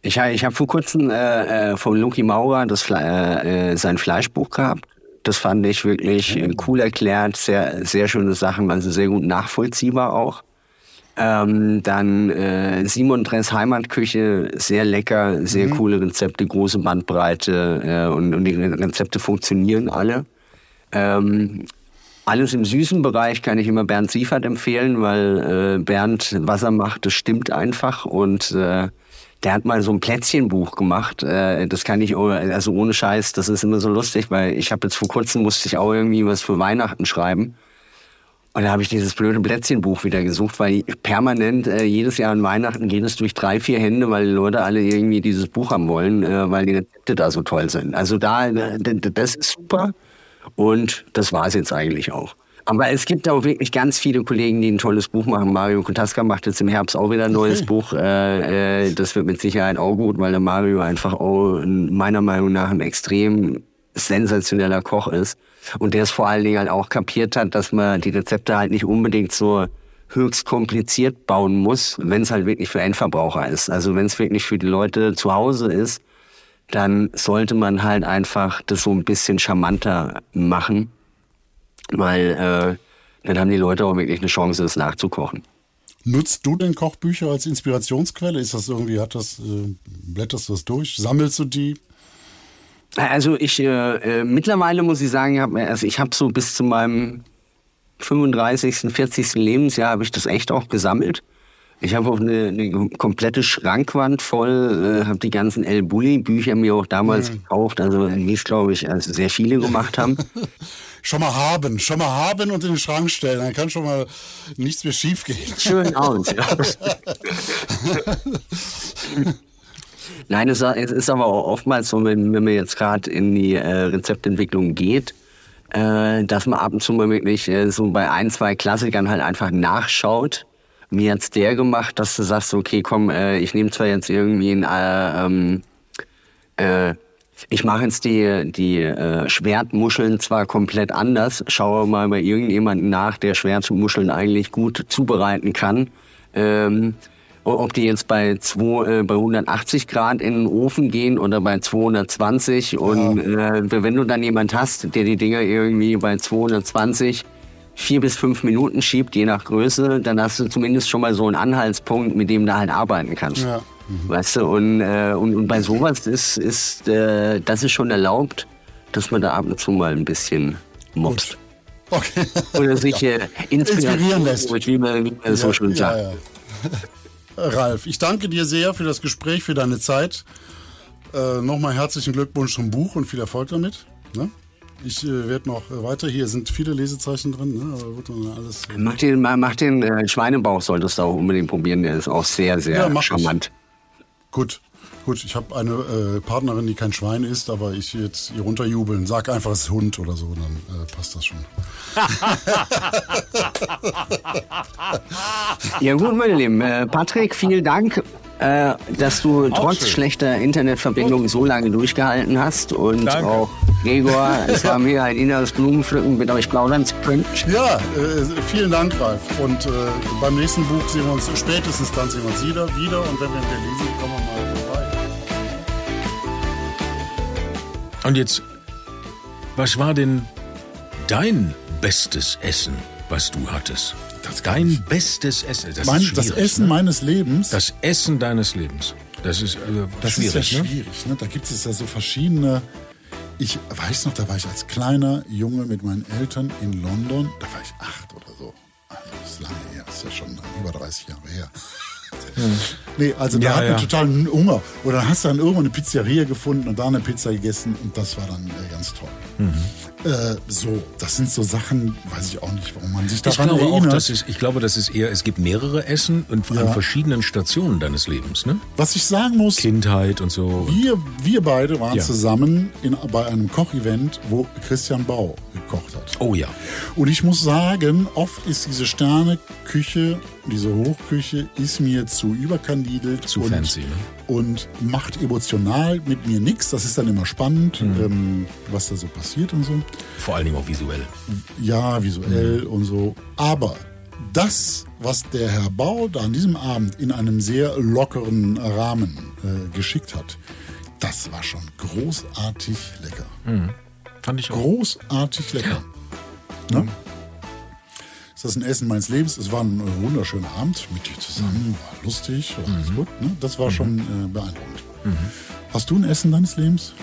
ich, ich habe vor kurzem äh, äh, von Luki Maurer das äh, äh, sein Fleischbuch gehabt. Das fand ich wirklich cool erklärt, sehr, sehr schöne Sachen, also sehr gut nachvollziehbar auch. Ähm, dann äh, Simon Dress Heimatküche, sehr lecker, sehr coole Rezepte, große Bandbreite äh, und, und die Rezepte funktionieren alle. Ähm, alles im süßen Bereich kann ich immer Bernd Siefert empfehlen, weil äh, Bernd, was er macht, das stimmt einfach und äh, der hat mal so ein Plätzchenbuch gemacht. Äh, das kann ich, also ohne Scheiß, das ist immer so lustig, weil ich habe jetzt vor kurzem musste ich auch irgendwie was für Weihnachten schreiben. Und da habe ich dieses blöde Plätzchenbuch wieder gesucht, weil permanent äh, jedes Jahr an Weihnachten geht es durch drei, vier Hände, weil die Leute alle irgendwie dieses Buch haben wollen, äh, weil die Rezepte da so toll sind. Also da, äh, das ist super. Und das war es jetzt eigentlich auch. Aber es gibt auch wirklich ganz viele Kollegen, die ein tolles Buch machen. Mario Kontaska macht jetzt im Herbst auch wieder ein neues okay. Buch. Äh, äh, das wird mit Sicherheit auch gut, weil der Mario einfach auch meiner Meinung nach ein extrem sensationeller Koch ist. Und der es vor allen Dingen halt auch kapiert hat, dass man die Rezepte halt nicht unbedingt so höchst kompliziert bauen muss, wenn es halt wirklich für Endverbraucher ist. Also wenn es wirklich für die Leute zu Hause ist, dann sollte man halt einfach das so ein bisschen charmanter machen, weil äh, dann haben die Leute auch wirklich eine Chance, das nachzukochen. Nutzt du denn Kochbücher als Inspirationsquelle? Ist das irgendwie, hat das, äh, blätterst du das durch? Sammelst du die? Also ich äh, äh, mittlerweile muss ich sagen, hab, also ich habe so bis zu meinem 35., 40. Lebensjahr habe ich das echt auch gesammelt. Ich habe auch eine, eine, komplette Schrankwand voll, äh, habe die ganzen El Bulli Bücher mir auch damals mhm. gekauft, also wie es glaube ich also sehr viele gemacht haben. schon mal haben, schon mal haben und in den Schrank stellen, dann kann schon mal nichts mehr schief gehen. Schön aus, ja. Nein, es ist aber auch oftmals so, wenn, wenn man jetzt gerade in die äh, Rezeptentwicklung geht, äh, dass man ab und zu mal wirklich äh, so bei ein, zwei Klassikern halt einfach nachschaut. Wie hat's der gemacht, dass du sagst, okay, komm, äh, ich nehme zwar jetzt irgendwie ein, äh, ähm, äh, ich mache jetzt die, die äh, Schwertmuscheln zwar komplett anders, schaue mal bei irgendjemandem nach, der Schwertmuscheln eigentlich gut zubereiten kann. Ähm, ob die jetzt bei, zwei, äh, bei 180 Grad in den Ofen gehen oder bei 220. Ja. Und äh, wenn du dann jemand hast, der die Dinger irgendwie bei 220 vier bis fünf Minuten schiebt, je nach Größe, dann hast du zumindest schon mal so einen Anhaltspunkt, mit dem du halt arbeiten kannst. Ja. Mhm. Weißt du, und, äh, und, und bei sowas ist, ist äh, das ist schon erlaubt, dass man da ab und zu mal ein bisschen mobst. Okay. Oder sich äh, inspirieren lässt. Wie man, wie man ja, so schon sagt. Ja, Ralf, ich danke dir sehr für das Gespräch, für deine Zeit. Äh, Nochmal herzlichen Glückwunsch zum Buch und viel Erfolg damit. Ne? Ich äh, werde noch äh, weiter. Hier sind viele Lesezeichen drin. Ne? Alles, mach den, mach den äh, Schweinebauch, solltest du auch unbedingt probieren. Der ist auch sehr, sehr ja, charmant. Gut. Gut, ich habe eine äh, Partnerin, die kein Schwein ist, aber ich jetzt ihr runterjubeln. Sag einfach, es ist Hund oder so, dann äh, passt das schon. ja gut, meine Lieben. Äh, Patrick, vielen Dank, äh, dass du auch trotz schön. schlechter Internetverbindung so lange durchgehalten hast. Und Danke. auch Gregor, es war mir ein inneres Blumenpflücken, mit euch plaudern zu können. Ja, äh, vielen Dank, Ralf. Und äh, beim nächsten Buch sehen wir uns spätestens dann sehen wir uns wieder. wieder. Und wenn wir in Berlin sind, kommen wir mal vorbei. Und jetzt, was war denn dein bestes Essen, was du hattest? Das Dein bestes Essen. Das, mein, das Essen ne? meines Lebens. Das Essen deines Lebens. Das ist, äh, das schwierig. ist ja ne? schwierig. Ne? Da gibt es ja so verschiedene. Ich weiß noch, da war ich als kleiner Junge mit meinen Eltern in London. Da war ich acht oder so. Also das ist lange her. Das ist ja schon über 30 Jahre her. Hm. Nee, also da ja, hat man ja. total Hunger. Oder dann hast du dann irgendwo eine Pizzeria gefunden und da eine Pizza gegessen und das war dann äh, ganz toll. Mhm. Äh, so, das sind so Sachen, weiß ich auch nicht, warum man sich daran ich glaube erinnert. Auch, das ist, ich glaube, das ist eher, es gibt mehrere Essen und ja. an verschiedenen Stationen deines Lebens, ne? Was ich sagen muss. Kindheit und so. Wir, wir beide waren ja. zusammen in, bei einem Kochevent, wo Christian Bau gekocht hat. Oh ja. Und ich muss sagen, oft ist diese Sterneküche diese Hochküche ist mir zu überkandidelt. Zu und, fancy, ne? Und macht emotional mit mir nichts. Das ist dann immer spannend, mhm. ähm, was da so passiert und so. Vor allen Dingen auch visuell. Ja, visuell mhm. und so. Aber das, was der Herr Bau da an diesem Abend in einem sehr lockeren Rahmen äh, geschickt hat, das war schon großartig lecker. Mhm. Fand ich auch. Großartig lecker. Ja. Ne? Ist das ein Essen meines Lebens. Es war ein äh, wunderschöner Abend mit dir zusammen, war lustig, war mhm. gut. Ne? Das war mhm. schon äh, beeindruckend. Mhm. Hast du ein Essen deines Lebens?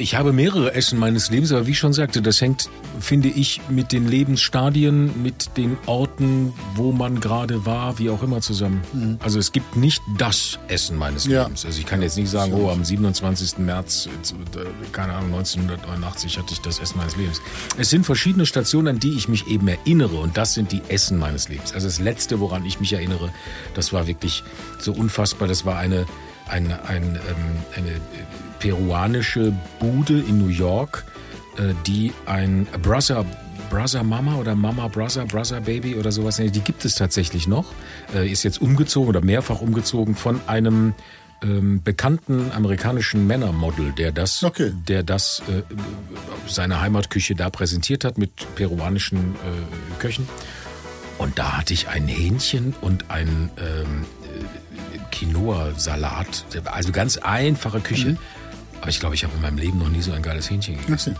Ich habe mehrere Essen meines Lebens, aber wie ich schon sagte, das hängt, finde ich, mit den Lebensstadien, mit den Orten, wo man gerade war, wie auch immer zusammen. Also es gibt nicht das Essen meines Ja. Lebens. Also ich kann jetzt nicht sagen, oh, am 27. März, äh, keine Ahnung, 1989 hatte ich das Essen meines Lebens. Es sind verschiedene Stationen, an die ich mich eben erinnere und das sind die Essen meines Lebens. Also das Letzte, woran ich mich erinnere, das war wirklich so unfassbar. Das war eine, ein, ein, ähm, eine peruanische Bude in New York, äh, die ein Brother Brother Mama oder Mama Brother, Brother Baby oder sowas, die gibt es tatsächlich noch. Äh, ist jetzt umgezogen oder mehrfach umgezogen von einem ähm, bekannten amerikanischen Männermodel, der das, Okay. der das äh, seine Heimatküche da präsentiert hat mit peruanischen äh, Köchen. Und da hatte ich ein Hähnchen und ein ähm, äh, Quinoa-Salat. Also ganz einfache Küche. Aber ich glaube, ich habe in meinem Leben noch nie so ein geiles Hähnchen gegessen.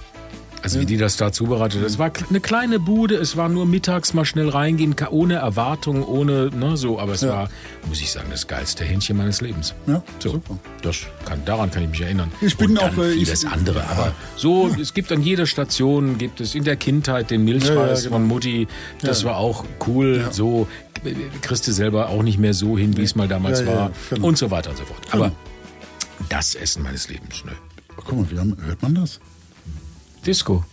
Also wie die das da zubereitet. Es war eine kleine Bude, es war nur mittags mal schnell reingehen, ohne Erwartung, ohne, ne, so, aber es Ja. war, muss ich sagen, das geilste Hähnchen meines Lebens. Ja, so, super. Das kann, daran kann ich mich erinnern. Ich bin Und dann auch, äh, ich- vieles andere, ja. aber so, es gibt an jeder Station, gibt es in der Kindheit den Milchreis Ja, ja, genau. von Mutti, das Ja. war auch cool, Ja. so, äh, kriegst du selber auch nicht mehr so hin, wie es mal damals Ja, ja, war genau. und so weiter und so fort. Aber das Essen meines Lebens, ne? Guck mal, haben, hört man das? Disco.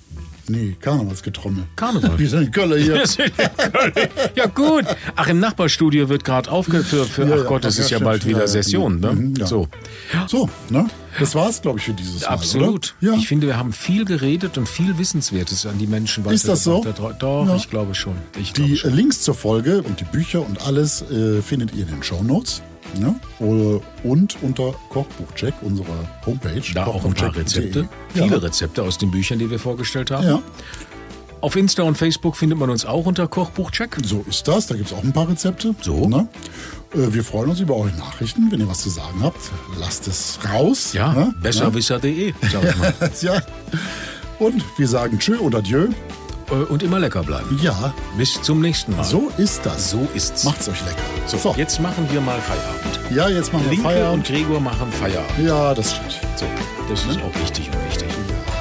Nee, Karnevalsgetrommel. Karneval. Wir sind in Köln hier. Wir sind in Köln. Ja gut. Ach, im Nachbarstudio wird gerade aufgeführt für, Ja, ach Gott, es ja, ist ja bald wieder Session, ne? Mhm. So. So, ne? Das war's, glaube ich, für dieses Mal. Absolut. Oder? Ja. Ich finde, wir haben viel geredet und viel Wissenswertes an die Menschen Ist das so? weitergebracht. Doch, Ja. ich glaube schon. Ich glaube Die äh, schon. Links zur Folge und die Bücher und alles äh, findet ihr in den Shownotes. Ne? Und unter Kochbuchcheck, unserer Homepage. Da auch ein paar. Rezepte. Ja. Viele Rezepte aus den Büchern, die wir vorgestellt haben. Ja, Auf Insta und Facebook findet man uns auch unter Kochbuchcheck. so ist das. Da gibt es auch ein paar Rezepte. So. Ne? Äh, wir freuen uns über eure Nachrichten. Wenn ihr was zu sagen habt, lasst es raus. Ja, ne? besserwisser.de, sag ich mal. ja. Und wir sagen Tschö und Adieu. Äh, und immer lecker bleiben. Ja, Bis zum nächsten Mal. so ist das. So ist's. Macht's euch lecker. So, jetzt machen wir mal Feierabend. Ja, jetzt machen wir Linke und Feierabend. Gregor machen Feierabend. Ja, das stimmt. So, das ist auch wichtig und wichtig.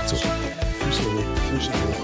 So. Füße hoch, Füße hoch.